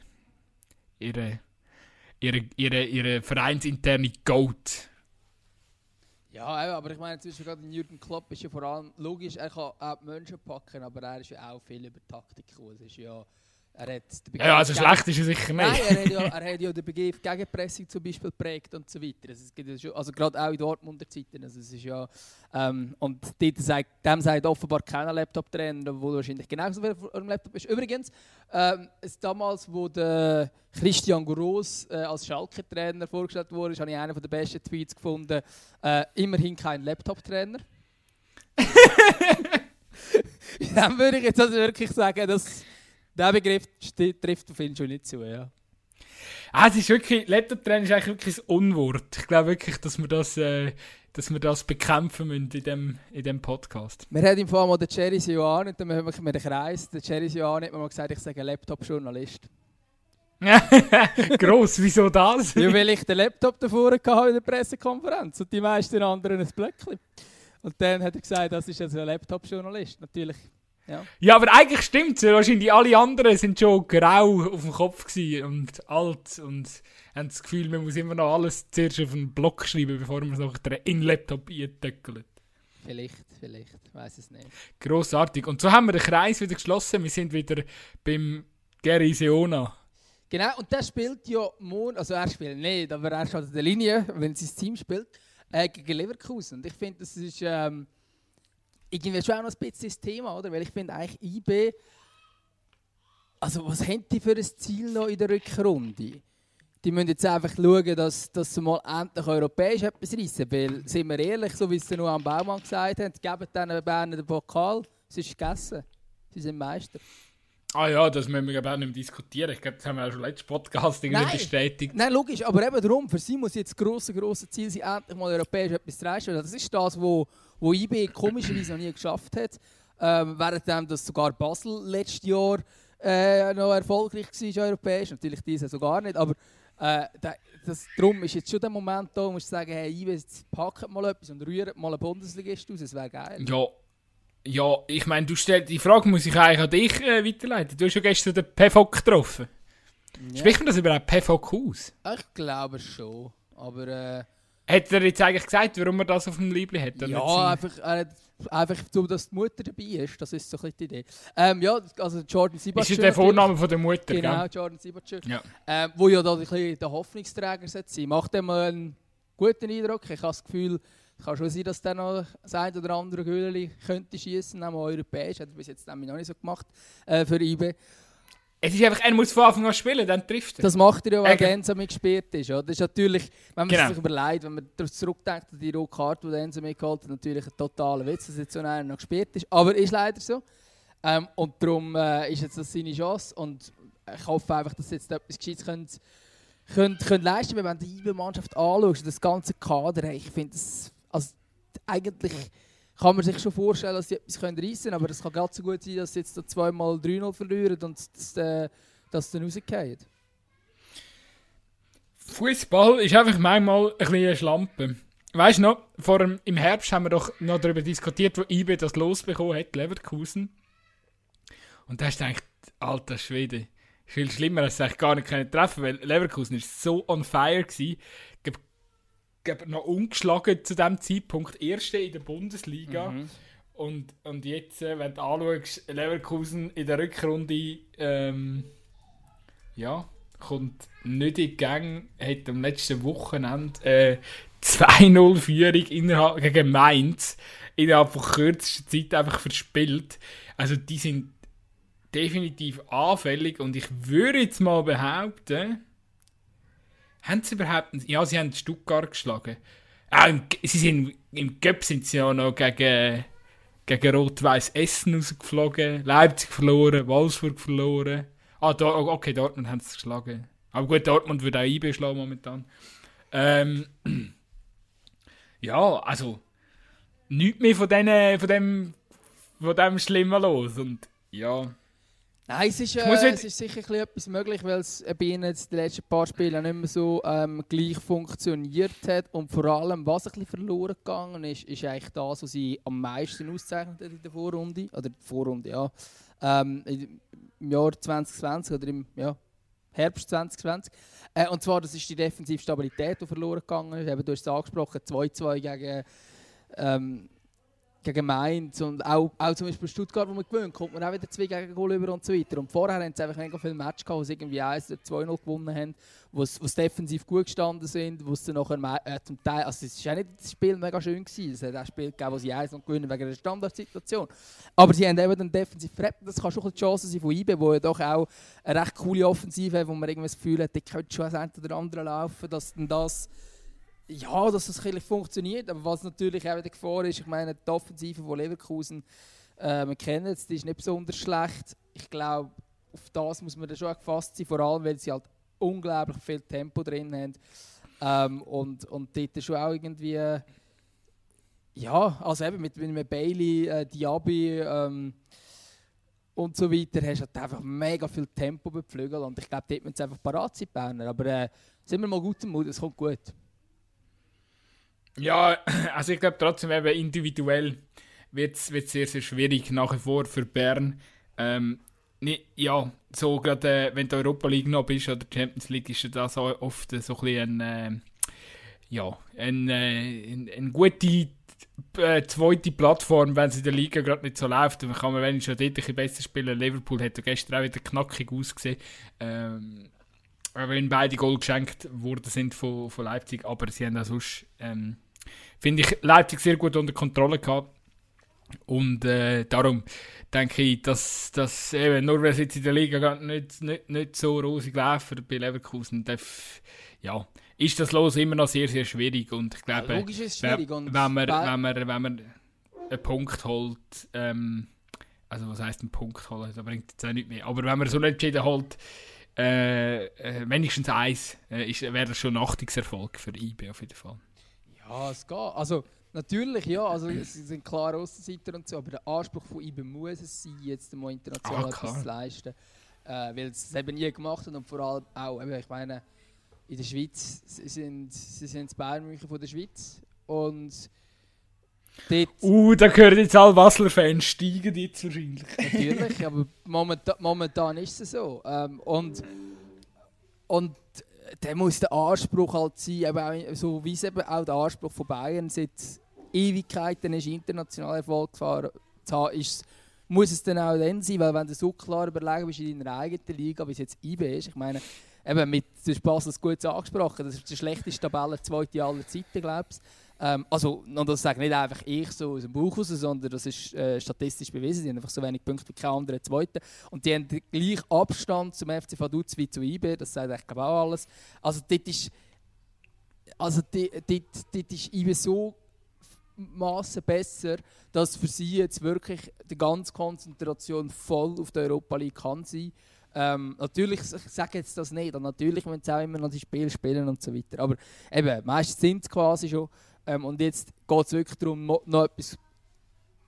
[SPEAKER 1] ihre, ihre, ihre, ihre vereinsinterne Goat.
[SPEAKER 2] Ja, aber ich meine, zwischen gerade Jürgen Klopp ist ja vor allem logisch, er kann auch Menschen packen, aber er ist ja auch viel über Taktik. Es ist ja, er hat den
[SPEAKER 1] Ja, also
[SPEAKER 2] Begriff-
[SPEAKER 1] schlecht ist er sicher
[SPEAKER 2] Nein,
[SPEAKER 1] nicht.
[SPEAKER 2] er hat, ja, (laughs) er hat ja den Begriff Gegenpressing zum Beispiel geprägt und so weiter. Also, es gibt ja schon, also gerade auch in Dortmunder Zeiten. Also es ist ja, ähm, und dort sagt, dem sagt offenbar keiner Laptop-Trainer, wo wahrscheinlich genauso viel auf dem Laptop ist. Übrigens, ähm, es damals, wo der Christian Gross äh, als Schalke-Trainer vorgestellt wurde, habe ich einen der besten Tweets gefunden. Äh, immerhin kein Laptop-Trainer. (laughs) (laughs) Dann würde ich jetzt also wirklich sagen, dass der Begriff trifft auf ihn schon nicht zu. Ja.
[SPEAKER 1] Ah, es ist wirklich, Laptop-Training ist eigentlich wirklich ein Unwort. Ich glaube wirklich, dass wir das, äh, dass wir das bekämpfen müssen in dem, in dem Podcast.
[SPEAKER 2] Wir haben im Fall mal den Jerry Sioane, dann machen wir den Kreis. Der Jerry Sioane hat mir mal gesagt, ich sage Laptop-Journalist. (laughs)
[SPEAKER 1] Gross, wieso das?
[SPEAKER 2] ja, weil ich den Laptop davor hatte in der Pressekonferenz und die meisten anderen ein Blöckchen. Und dann hat er gesagt, das ist also ein Laptop-Journalist. Natürlich. Ja.
[SPEAKER 1] Ja, aber eigentlich stimmt es. Wahrscheinlich alle anderen sind schon grau auf dem Kopf und alt und haben das Gefühl, man muss immer noch alles zuerst auf einen Block schreiben, bevor man es nachher in den Laptop eintöckelt.
[SPEAKER 2] Vielleicht, vielleicht. Ich weiß es nicht.
[SPEAKER 1] Grossartig. Und so haben wir den Kreis wieder geschlossen. Wir sind wieder beim Gary Seona.
[SPEAKER 2] Genau, und der spielt ja morgen, also er spielt nicht, aber er steht in der Linie, wenn sein Team spielt, äh, gegen Leverkusen. Und ich finde, das ist ähm, irgendwie schon auch noch ein bisschen das Thema, oder? Weil ich finde eigentlich IB, also was haben die für ein Ziel noch in der Rückrunde? Die müssen jetzt einfach schauen, dass, dass sie mal endlich europäisch etwas reissen. Weil, sind wir ehrlich, so wie es der Noam Baumann gesagt hat, geben diesen Berner den Pokal, es ist gegessen. Sie sind Meister.
[SPEAKER 1] Ah ja, das müssen wir aber auch nicht mehr diskutieren. Ich glaube, das haben wir auch schon letzten Podcast irgendwie
[SPEAKER 2] Nein.
[SPEAKER 1] bestätigt.
[SPEAKER 2] Nein, logisch, aber eben darum, für sie muss jetzt das grosse, grosse Ziel sein, endlich mal europäisch etwas zu leisten. Das ist das, wo, wo IB komischerweise noch nie geschafft hat. Ähm, währenddem das sogar Basel letztes Jahr äh, noch erfolgreich war, europäisch. Natürlich dieses Jahr sogar nicht, aber äh, da, das, darum ist jetzt schon der Moment da, wo du sagen, hey, IB, jetzt packt mal etwas und rührt mal einen Bundesligist aus, das wäre geil.
[SPEAKER 1] Ja, Ja, ich meine, du stellst, die Frage muss ich eigentlich an dich äh, weiterleiten. Du hast ja gestern den PFOC getroffen.
[SPEAKER 2] Ja.
[SPEAKER 1] Spricht man das überhaupt PFOC aus?
[SPEAKER 2] Ich glaube schon. Aber äh,
[SPEAKER 1] Hat er jetzt eigentlich gesagt, warum er das auf dem Liebling hat?
[SPEAKER 2] ja, einfach, äh, einfach so, dass die Mutter dabei ist. Das ist so ein bisschen die Idee. Ähm, ja, also Jordan
[SPEAKER 1] Ist
[SPEAKER 2] Sibachö.
[SPEAKER 1] das der Vorname von der Mutter,
[SPEAKER 2] Genau,
[SPEAKER 1] gell?
[SPEAKER 2] Jordan Sibachö.
[SPEAKER 1] Ja.
[SPEAKER 2] Ähm, wo ja da ein bisschen der Hoffnungsträger sein. Macht er mal einen guten Eindruck. Ich habe das Gefühl, kann schon sein, dass der noch das ein oder andere Göhli könnte schießen, auch mal europäisch. Hat er bis jetzt nämlich noch nicht so gemacht äh, für IB.
[SPEAKER 1] Es ist einfach, er muss von Anfang an spielen, dann trifft er.
[SPEAKER 2] Das macht er ja, weil Enzo mitgespielt ist. Oder? Das ist natürlich, wenn man
[SPEAKER 1] Genau.
[SPEAKER 2] sich überlegt, wenn man darauf zurückdenkt, an die rote Karte, die Enzo mitgeholt hat, natürlich ein totaler Witz, dass jetzt so einer noch gespielt ist. Aber ist leider so. Ähm, und darum äh, ist jetzt das seine Chance. Und ich hoffe einfach, dass jetzt etwas Gescheites können, können, können leisten. Wenn man die IBE-Mannschaft anschaut, das ganze Kader, ich finde das... Also, eigentlich kann man sich schon vorstellen, dass sie etwas können reissen können, aber es kann ganz so gut sein, dass sie jetzt da zweimal 3-0 verlieren und dass, äh, sie dann rausgehen.
[SPEAKER 1] Fußball ist einfach manchmal ein bisschen Schlampe. Weißt du noch, vor dem, im Herbst haben wir doch noch darüber diskutiert, wo IB das losbekommen hat, Leverkusen. Und da hast du gedacht, alter Schwede, viel schlimmer, als sie eigentlich gar nicht können treffen weil Leverkusen ist so on fire gewesen. Noch ungeschlagen zu dem Zeitpunkt, Erste in der Bundesliga. Und, und jetzt, äh, wenn du anschaust, Leverkusen in der Rückrunde, ähm, ja, kommt nicht in Gang, hat am letzten Wochenende äh, 2-0 Führung innerhalb, gegen Mainz innerhalb von kürzester Zeit einfach verspielt. Also die sind definitiv anfällig und ich würde jetzt mal behaupten, haben sie überhaupt, ja sie haben Stuttgart geschlagen. Ah, im, sie sind, im Cup sind sie ja noch gegen, gegen Rot-Weiß Essen rausgeflogen, Leipzig verloren, Wolfsburg verloren. Ah, da, okay, Dortmund haben sie geschlagen. Aber gut, Dortmund wird auch IB schlagen momentan. Ähm, (clears throat) ja, also nichts mehr von, denen, von, dem, von dem Schlimmen los. Und ja,
[SPEAKER 2] Nein, es ist, äh, es ist sicher ein etwas möglich, weil es äh, bei ihnen jetzt die letzten paar Spiele nicht mehr so ähm, gleich funktioniert hat. Und vor allem, was ein bisschen verloren gegangen ist, ist eigentlich das, was sie am meisten auszeichnet hat in der Vorrunde. Oder Vorrunde, ja. Ähm, Im Jahr 2020 oder im ja, Herbst 2020. Äh, und zwar, das ist die defensive Stabilität, die verloren gegangen ist. Eben, du hast es angesprochen, 2-2 gegen... Ähm, gegen Mainz und auch, auch zum Beispiel Stuttgart, wo man gewöhnt, kommt man auch wieder zwei Gegengol über und so weiter. Und vorher haben sie einfach mega viele Matches gehabt, wo sie irgendwie 1 oder 2-0 gewonnen haben, wo sie wo sie defensiv gut gestanden sind, wo sie nachher äh, zum Teil, also es war auch nicht das Spiel mega schön gewesen, es hat auch Spiel gegeben, wo sie 1 noch gewinnen wegen der Standardsituation. Aber sie haben eben dann defensiv verreppt. Das kann schon ein bisschen die Chance sein von IBE, wo ja doch auch eine recht coole Offensive hat, wo man irgendwie das Gefühl hat, die könnte schon das eine oder andere laufen, dass dann das ja, dass das ein funktioniert. Aber was natürlich auch die Gefahr ist, ich meine, die Offensive von Leverkusen, äh, wir kennen es, die ist nicht besonders schlecht. Ich glaube, auf das muss man dann schon gefasst sein, vor allem, weil sie halt unglaublich viel Tempo drin haben. Ähm, und, und dort schon auch irgendwie, äh, ja, also eben mit, mit Bailey, äh, Diaby ähm, und so weiter, hast du halt einfach mega viel Tempo bepflügelt. Und ich glaube, dort müssen sie einfach parat sein, Berner. Aber äh, sind wir mal gut im Mut, es kommt gut.
[SPEAKER 1] Ja, (clears throat) also ich glaube trotzdem eben individuell wird es sehr, sehr schwierig nach wie vor für Bern. Ähm, ni- ja, so gerade äh, wenn du Europa League noch bist oder Champions League ist das auch oft so ein bisschen äh, ja, ein, äh, ein, eine gute äh, zweite Plattform, wenn es in der Liga gerade nicht so läuft. Dann kann man wenigstens dort ein bisschen besser spielen. Liverpool hat ja gestern auch wieder knackig ausgesehen. Ähm, wenn beide Goal geschenkt worden sind von, von Leipzig, aber sie haben auch sonst, ähm, finde ich, Leipzig sehr gut unter Kontrolle gehabt. Und äh, darum denke ich, dass, dass eben, nur es jetzt in der Liga nicht, nicht, nicht so rosig läuft bei Leverkusen, darf, ja, ist das Los immer noch sehr, sehr schwierig. Und ich glaube,
[SPEAKER 2] Logisch ist es
[SPEAKER 1] wenn,
[SPEAKER 2] schwierig. Und
[SPEAKER 1] wenn, man, wenn, man, wenn man einen Punkt holt, ähm, also was heisst einen Punkt holen, das bringt jetzt auch nicht mehr. Aber wenn man so entschieden holt, äh, äh, wenigstens eins, äh, ist- wäre schon ein Achtungserfolg für IB auf jeden Fall.
[SPEAKER 2] Ja, es geht. Also, natürlich, ja. Also, sie sind klar Aussenseiter und so, aber der Anspruch von IBE muss es sein, jetzt mal international
[SPEAKER 1] Ah,
[SPEAKER 2] etwas zu leisten. Äh, weil sie es eben nie gemacht haben und vor allem auch, eben, ich meine, in der Schweiz, sie sind, sie sind das Bayern München von der Schweiz und dort,
[SPEAKER 1] Uh, da gehören jetzt alle Basler-Fans, steigen jetzt wahrscheinlich.
[SPEAKER 2] natürlich, (laughs) aber momentan, momentan ist es so. Ähm, und, und dann muss der Anspruch halt sein, eben auch, so wie es eben auch der Anspruch von Bayern seit Ewigkeiten ist, international Erfolg zu haben, ist, muss es dann auch dann sein, weil wenn du so klar überlegen bist in deiner eigenen Liga, wie es jetzt IB ist, ich meine, eben mit, du hast Basel gut angesprochen, das ist die schlechteste Tabelle zweite aller Zeiten, glaube ich. Ähm, also, und das sage nicht einfach ich so aus dem Buch raus, sondern das ist äh, statistisch bewiesen. Die haben einfach so wenig Punkte wie keine anderen Zweiten. Und die haben den gleichen Abstand zum FC Vaduz wie zu IB, das sagt eigentlich auch alles. Also, dort ist, also dort, dort, dort ist IB so Massen besser, dass für sie jetzt wirklich die ganze Konzentration voll auf der Europa League kann sein. Ähm, natürlich, ich sage jetzt das nicht, und natürlich müssen sie auch immer noch die Spiele spielen und so weiter. Aber eben, meistens sind es quasi schon. Ähm, und jetzt geht es wirklich darum, noch, etwas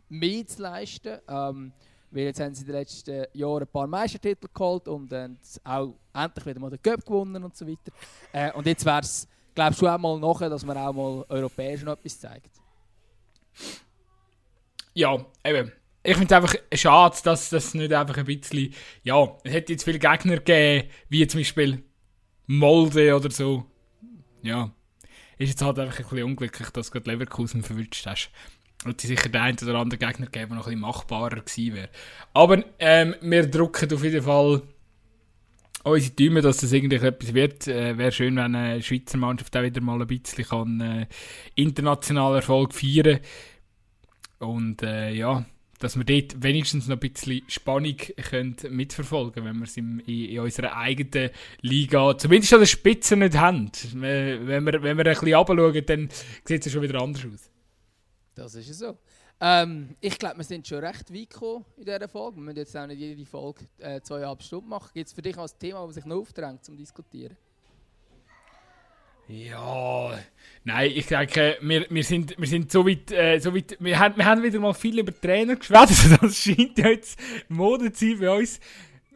[SPEAKER 2] mehr zu leisten. Ähm, weil jetzt haben sie in den letzten Jahren ein paar Meistertitel geholt und dann auch endlich wieder mal den Cup gewonnen und so weiter. Äh, und jetzt wäre es, glaube ich, schon einmal nachher, dass man auch mal europäisch noch etwas zeigt.
[SPEAKER 1] Ja, eben. Ich finde es einfach schade, dass das nicht einfach ein bisschen. Ja, es hätte jetzt viele Gegner gegeben, wie zum Beispiel Molde oder so. Ja. Ist jetzt halt einfach ein bisschen unglücklich, dass du gerade Leverkusen verwünscht hast. Und die sicher den einen oder anderen Gegner gegeben, der noch ein bisschen machbarer gewesen wäre. Aber ähm, wir drucken auf jeden Fall unsere Däume, dass das irgendwie etwas wird. Äh, wäre schön, wenn eine Schweizer Mannschaft auch wieder mal ein bisschen kann, äh, internationalen Erfolg feiern Und äh, ja, dass wir dort wenigstens noch ein bisschen Spannung können mitverfolgen wenn wir es in, in, unserer eigenen Liga, zumindest an der Spitze nicht haben. Wenn wir, wenn wir ein bisschen runterschauen, dann sieht es schon wieder anders aus.
[SPEAKER 2] Das ist so. Ähm, ich glaube, wir sind schon recht weit gekommen in dieser Folge. Wir müssen jetzt auch nicht jede Folge äh, zweieinhalb Stunden machen. Gibt es für dich als Thema, das sich noch aufdrängt zum Diskutieren?
[SPEAKER 1] Ja, nein, ich denke, wir, wir, sind, wir sind so weit, äh, so weit wir, haben, wir haben wieder mal viel über Trainer geschwätzt, (laughs) das scheint ja jetzt Mode zu sein bei uns.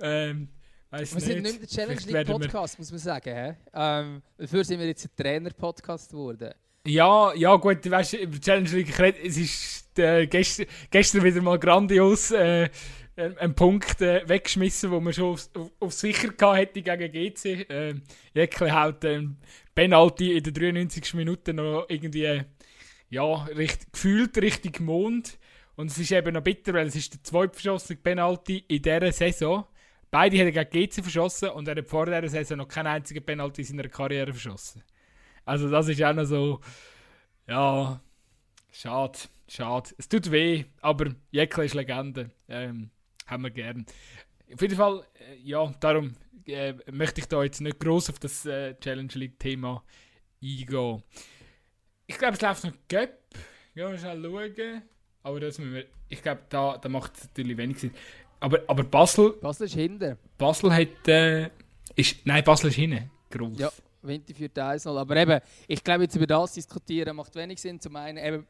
[SPEAKER 1] Ähm,
[SPEAKER 2] wir nicht. sind nicht der Challenge League Podcast, muss man sagen. Ähm, dafür sind wir jetzt ein Trainer-Podcast geworden.
[SPEAKER 1] Ja, ja gut, weißt du, über Challenge League, es ist äh, gestern, gestern wieder mal grandios äh, einen Punkt äh, weggeschmissen, wo man schon auf, auf, auf sicher hätte gegen GC. Äh, Jäckle haut ähm, Penalty in der 93. Minute noch irgendwie, ja, richtig, gefühlt richtig Mond. Und es ist eben noch bitter, weil es ist der zweite verschossene Penalty in dieser Saison. Beide haben gegen GC verschossen und er hat vor dieser Saison noch keinen einzigen Penalty in seiner Karriere verschossen. Also das ist auch noch so, ja, schade, schade. Es tut weh, aber Jäckle ist Legende. Ähm, haben wir gern. Auf jeden Fall, äh, ja, darum äh, möchte ich da jetzt nicht groß auf das äh, Challenge League-Thema eingehen. Ich glaube, es läuft noch Göpp. Ja, mal schnell schauen. Aber das müssen wir, ich glaube, da, da macht es natürlich wenig Sinn. Aber, aber Basel.
[SPEAKER 2] Basel ist hinten.
[SPEAKER 1] Basel hat. Äh, ist, nein, Basel ist hinten. Groß.
[SPEAKER 2] Ja, Winter für 1 Aber eben, ich glaube, jetzt über das diskutieren macht wenig Sinn. Zum einen, eben,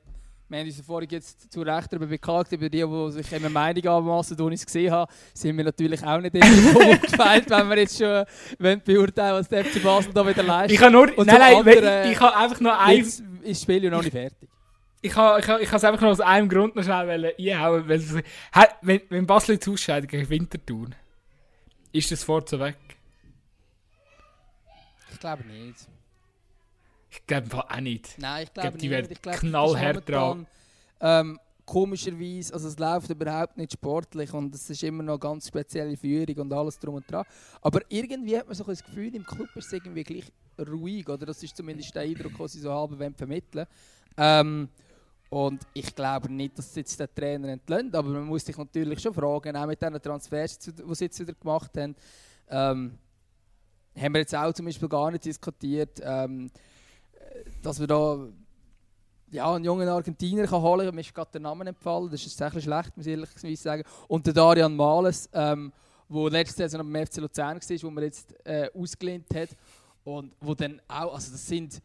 [SPEAKER 2] wir haben uns vorhin jetzt zu Recht darüber beklagt, über die, die sich eine Meinung anmassen, als ich es gesehen habe, sind wir natürlich auch nicht immer (laughs) aufgefällt, wenn wir jetzt schon beurteilen, was der FC Basel da wieder leistet.
[SPEAKER 1] Ich habe nur, Und nein, nein, anderen, ich habe einfach nur ein...
[SPEAKER 2] Jetzt ist das Spiel ja noch nicht fertig.
[SPEAKER 1] Ich habe ich, ich es einfach nur aus einem Grund noch schnell einhauen, weil wenn, wenn Basel jetzt ausscheidet gegen Winterthur, ist das so weg?
[SPEAKER 2] Ich glaube nicht.
[SPEAKER 1] Ich glaube auch nicht.
[SPEAKER 2] Nein, ich glaube
[SPEAKER 1] die
[SPEAKER 2] nicht.
[SPEAKER 1] Ich glaube, knallhart dran.
[SPEAKER 2] Ähm, komischerweise, also es läuft überhaupt nicht sportlich und es ist immer noch ganz spezielle Führung und alles drum und dran. Aber irgendwie hat man so das Gefühl, im Club ist es irgendwie gleich ruhig, oder das ist zumindest der Eindruck, den sie so halb vermitteln ähm, und ich glaube nicht, dass jetzt den Trainer entlöhnt, aber man muss sich natürlich schon fragen, auch mit diesen Transfers, die sie jetzt wieder gemacht haben, ähm, haben wir jetzt auch zum Beispiel gar nicht diskutiert, ähm, dass wir da ja, einen jungen Argentinier kann holen kann. Mir ist gerade der Name entfallen, das ist tatsächlich schlecht, muss ich ehrlich sagen. Und der Darian Males, ähm, wo letzte Saison beim FC Luzern war, wo man jetzt äh, ausgelehnt hat. Und wo dann auch, also das sind,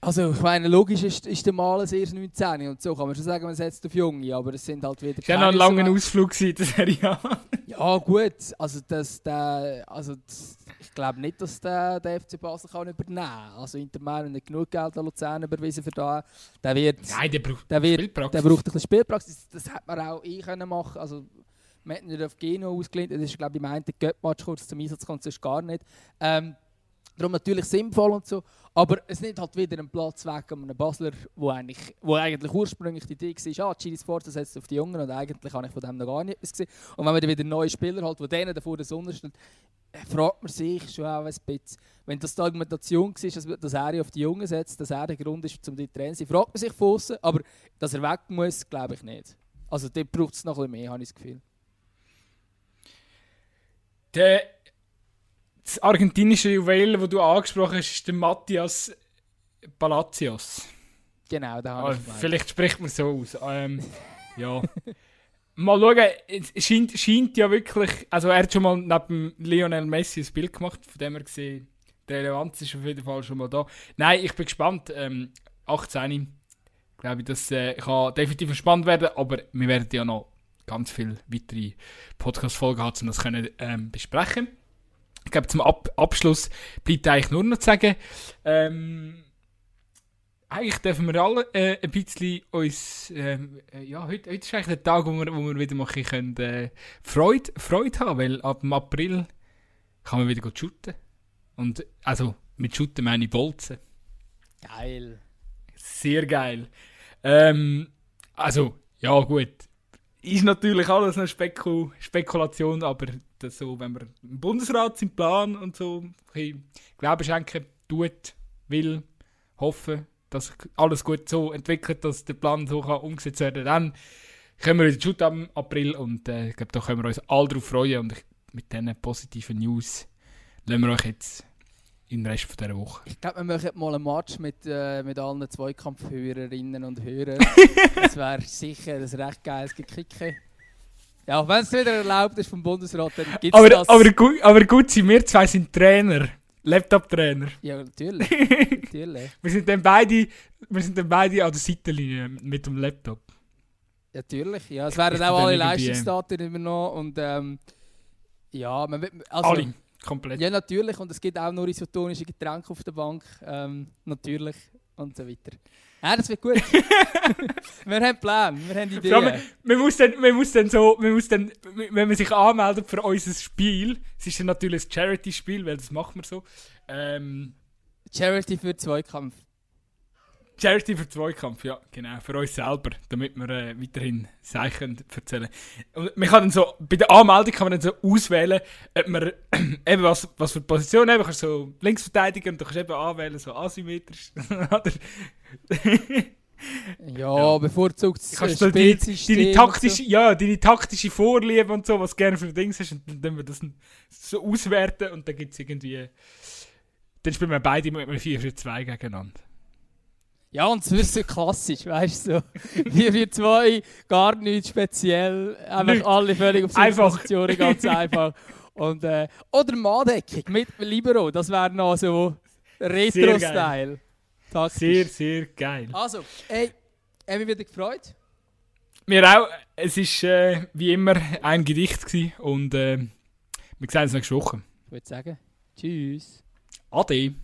[SPEAKER 2] Also, ich meine, logisch ist, ist der Mal ein erst 19 und so kann man schon sagen, man setzt auf Junge, aber es sind halt wieder
[SPEAKER 1] Es war ja noch ein langer Ausflug gewesen, der Serie A. (laughs)
[SPEAKER 2] Ja, gut. Also, das, der, also das, ich glaube nicht, dass der, der FC Basel kann übernehmen kann. Also, Inter Mailand hat genug Geld an Luzern überwiesen für da. Der wird,
[SPEAKER 1] Nein, der braucht
[SPEAKER 2] der wird,
[SPEAKER 1] Spielpraxis.
[SPEAKER 2] der braucht ein bisschen Spielpraxis. Das hätte man auch eh können machen. Also, man hat nicht auf Geno ausgelehnt. Das ist, glaube ich, im einen Göttmatch kurz zum Einsatz kommt, sonst gar nicht. Ähm, darum natürlich sinnvoll und so. Aber es nimmt halt wieder einen Platz weg an einem Basler, wo eigentlich, wo eigentlich ursprünglich die Idee war, ah, Chili Sports setzt auf die Jungen und eigentlich habe ich von dem noch gar nicht etwas gesehen. Und wenn man dann wieder neue Spieler hat, die denen davor der Sonne steht, äh, fragt man sich schon auch ein bisschen, wenn das die Argumentation war, dass, dass er auf die Jungen setzt, dass er der Grund ist, um die zu sein, fragt man sich von aber dass er weg muss, glaube ich nicht. Also dort braucht es noch ein bisschen mehr, habe ich das Gefühl.
[SPEAKER 1] Der, das argentinische Juwel, das du angesprochen hast, ist der Matthias Palacios.
[SPEAKER 2] Genau, da habe
[SPEAKER 1] Ah,
[SPEAKER 2] ich
[SPEAKER 1] vielleicht spricht man so aus. Ähm, ja. (laughs) Mal schauen, es scheint, scheint ja wirklich. Also, er hat schon mal neben Lionel Messi ein Bild gemacht, von dem er gesehen die Relevanz ist auf jeden Fall schon mal da. Nein, ich bin gespannt. Ähm, 18. glaube ich, das äh, kann definitiv spannend werden, aber wir werden ja noch ganz viele weitere Podcast-Folgen haben, um das können, ähm, besprechen. Ich glaube, zum Ab Abschluss bleibt eigentlich nur noch zu sagen, ähm, eigentlich dürfen wir alle äh, ein bisschen uns, ähm, äh, ja, heute, heute ist eigentlich der Tag, wo wir, wo wir wieder mal bisschen, äh, Freude, Freude haben, weil ab dem April kann man wieder gut shooten. Und, also, mit shooten meine ich Bolzen.
[SPEAKER 2] Geil.
[SPEAKER 1] Sehr geil. Ähm, also, ja gut. Ist natürlich alles eine Spekul Spekulation, aber das so, wenn man im Bundesrat seinen Plan und so ein bisschen Glauben schenken tut, will, hoffen, dass alles gut so entwickelt, dass der Plan so kann umgesetzt werden kann, dann können wir wieder shooten am April und äh, ich glaube, da können wir uns alle drauf freuen und ich, mit diesen positiven News lassen wir euch jetzt im Rest von dieser Woche.
[SPEAKER 2] Ich glaube, wir machen mal einen Match mit, äh, mit allen Zweikampfhörerinnen und Hörern. (laughs) das wäre sicher ein recht geiles Gekicke. Ja, wenn es wieder erlaubt ist vom Bundesrat, dann gibt es das.
[SPEAKER 1] aber, gut, aber gut, sind wir zwei sind Trainer. Laptop-Trainer.
[SPEAKER 2] ja, natürlich. (laughs) natürlich.
[SPEAKER 1] Wir sind dann beide, wir sind dann beide an der Seitenlinie mit dem Laptop.
[SPEAKER 2] Natürlich, ja. Es werden
[SPEAKER 1] Ist
[SPEAKER 2] auch alle Leistungsdaten immer noch und ähm, ja, man, also,
[SPEAKER 1] Alle. Komplett.
[SPEAKER 2] Ja, natürlich. Und es gibt auch nur isotonische Getränke auf der Bank. Ähm, natürlich. Und so weiter. Ja, das wird gut. (laughs) wir haben Pläne, wir haben
[SPEAKER 1] Vor allem,
[SPEAKER 2] Ideen.
[SPEAKER 1] man, muss dann, man muss dann so, man muss dann, wenn man sich anmeldet für unser Spiel, es ist dann natürlich ein Charity-Spiel, weil das machen wir so. Ähm,
[SPEAKER 2] Charity für Zweikampf.
[SPEAKER 1] Charity für Zweikampf, ja, genau, für uns selber, damit wir äh, weiterhin Sachen erzählen. Und man kann dann so, bei der Anmeldung kann man dann so auswählen, ob man (clears throat) eben was, was für Position eben, kannst so Linksverteidiger und du kannst eben anwählen, so asymmetrisch. (laughs) Oder
[SPEAKER 2] Ja,
[SPEAKER 1] Ja.
[SPEAKER 2] bevorzugt
[SPEAKER 1] kannst du deine, deine, taktische, ja, deine taktische Vorliebe und so, was du gerne für Dings hast, und dann tun wir das so auswerten und dann gibt es irgendwie, dann spielen wir beide mit einem 4 für 2 gegeneinander.
[SPEAKER 2] Ja, und es so klassisch, weißt du? So. (laughs) Wir, wir zwei, gar nichts speziell. Einfach
[SPEAKER 1] Nichts.
[SPEAKER 2] alle völlig auf
[SPEAKER 1] Einfach.
[SPEAKER 2] Positionen, ganz einfach. Und, äh, oder Manndeckung mit Libero, das wäre noch so Retro-Style.
[SPEAKER 1] Sehr, sehr geil.
[SPEAKER 2] Also, ey, haben mich wieder gefreut.
[SPEAKER 1] Mir auch. Es war äh, wie immer ein Gedicht gewesen und äh, wir sehen uns nächste Woche.
[SPEAKER 2] Ich würde sagen, tschüss.
[SPEAKER 1] Ade.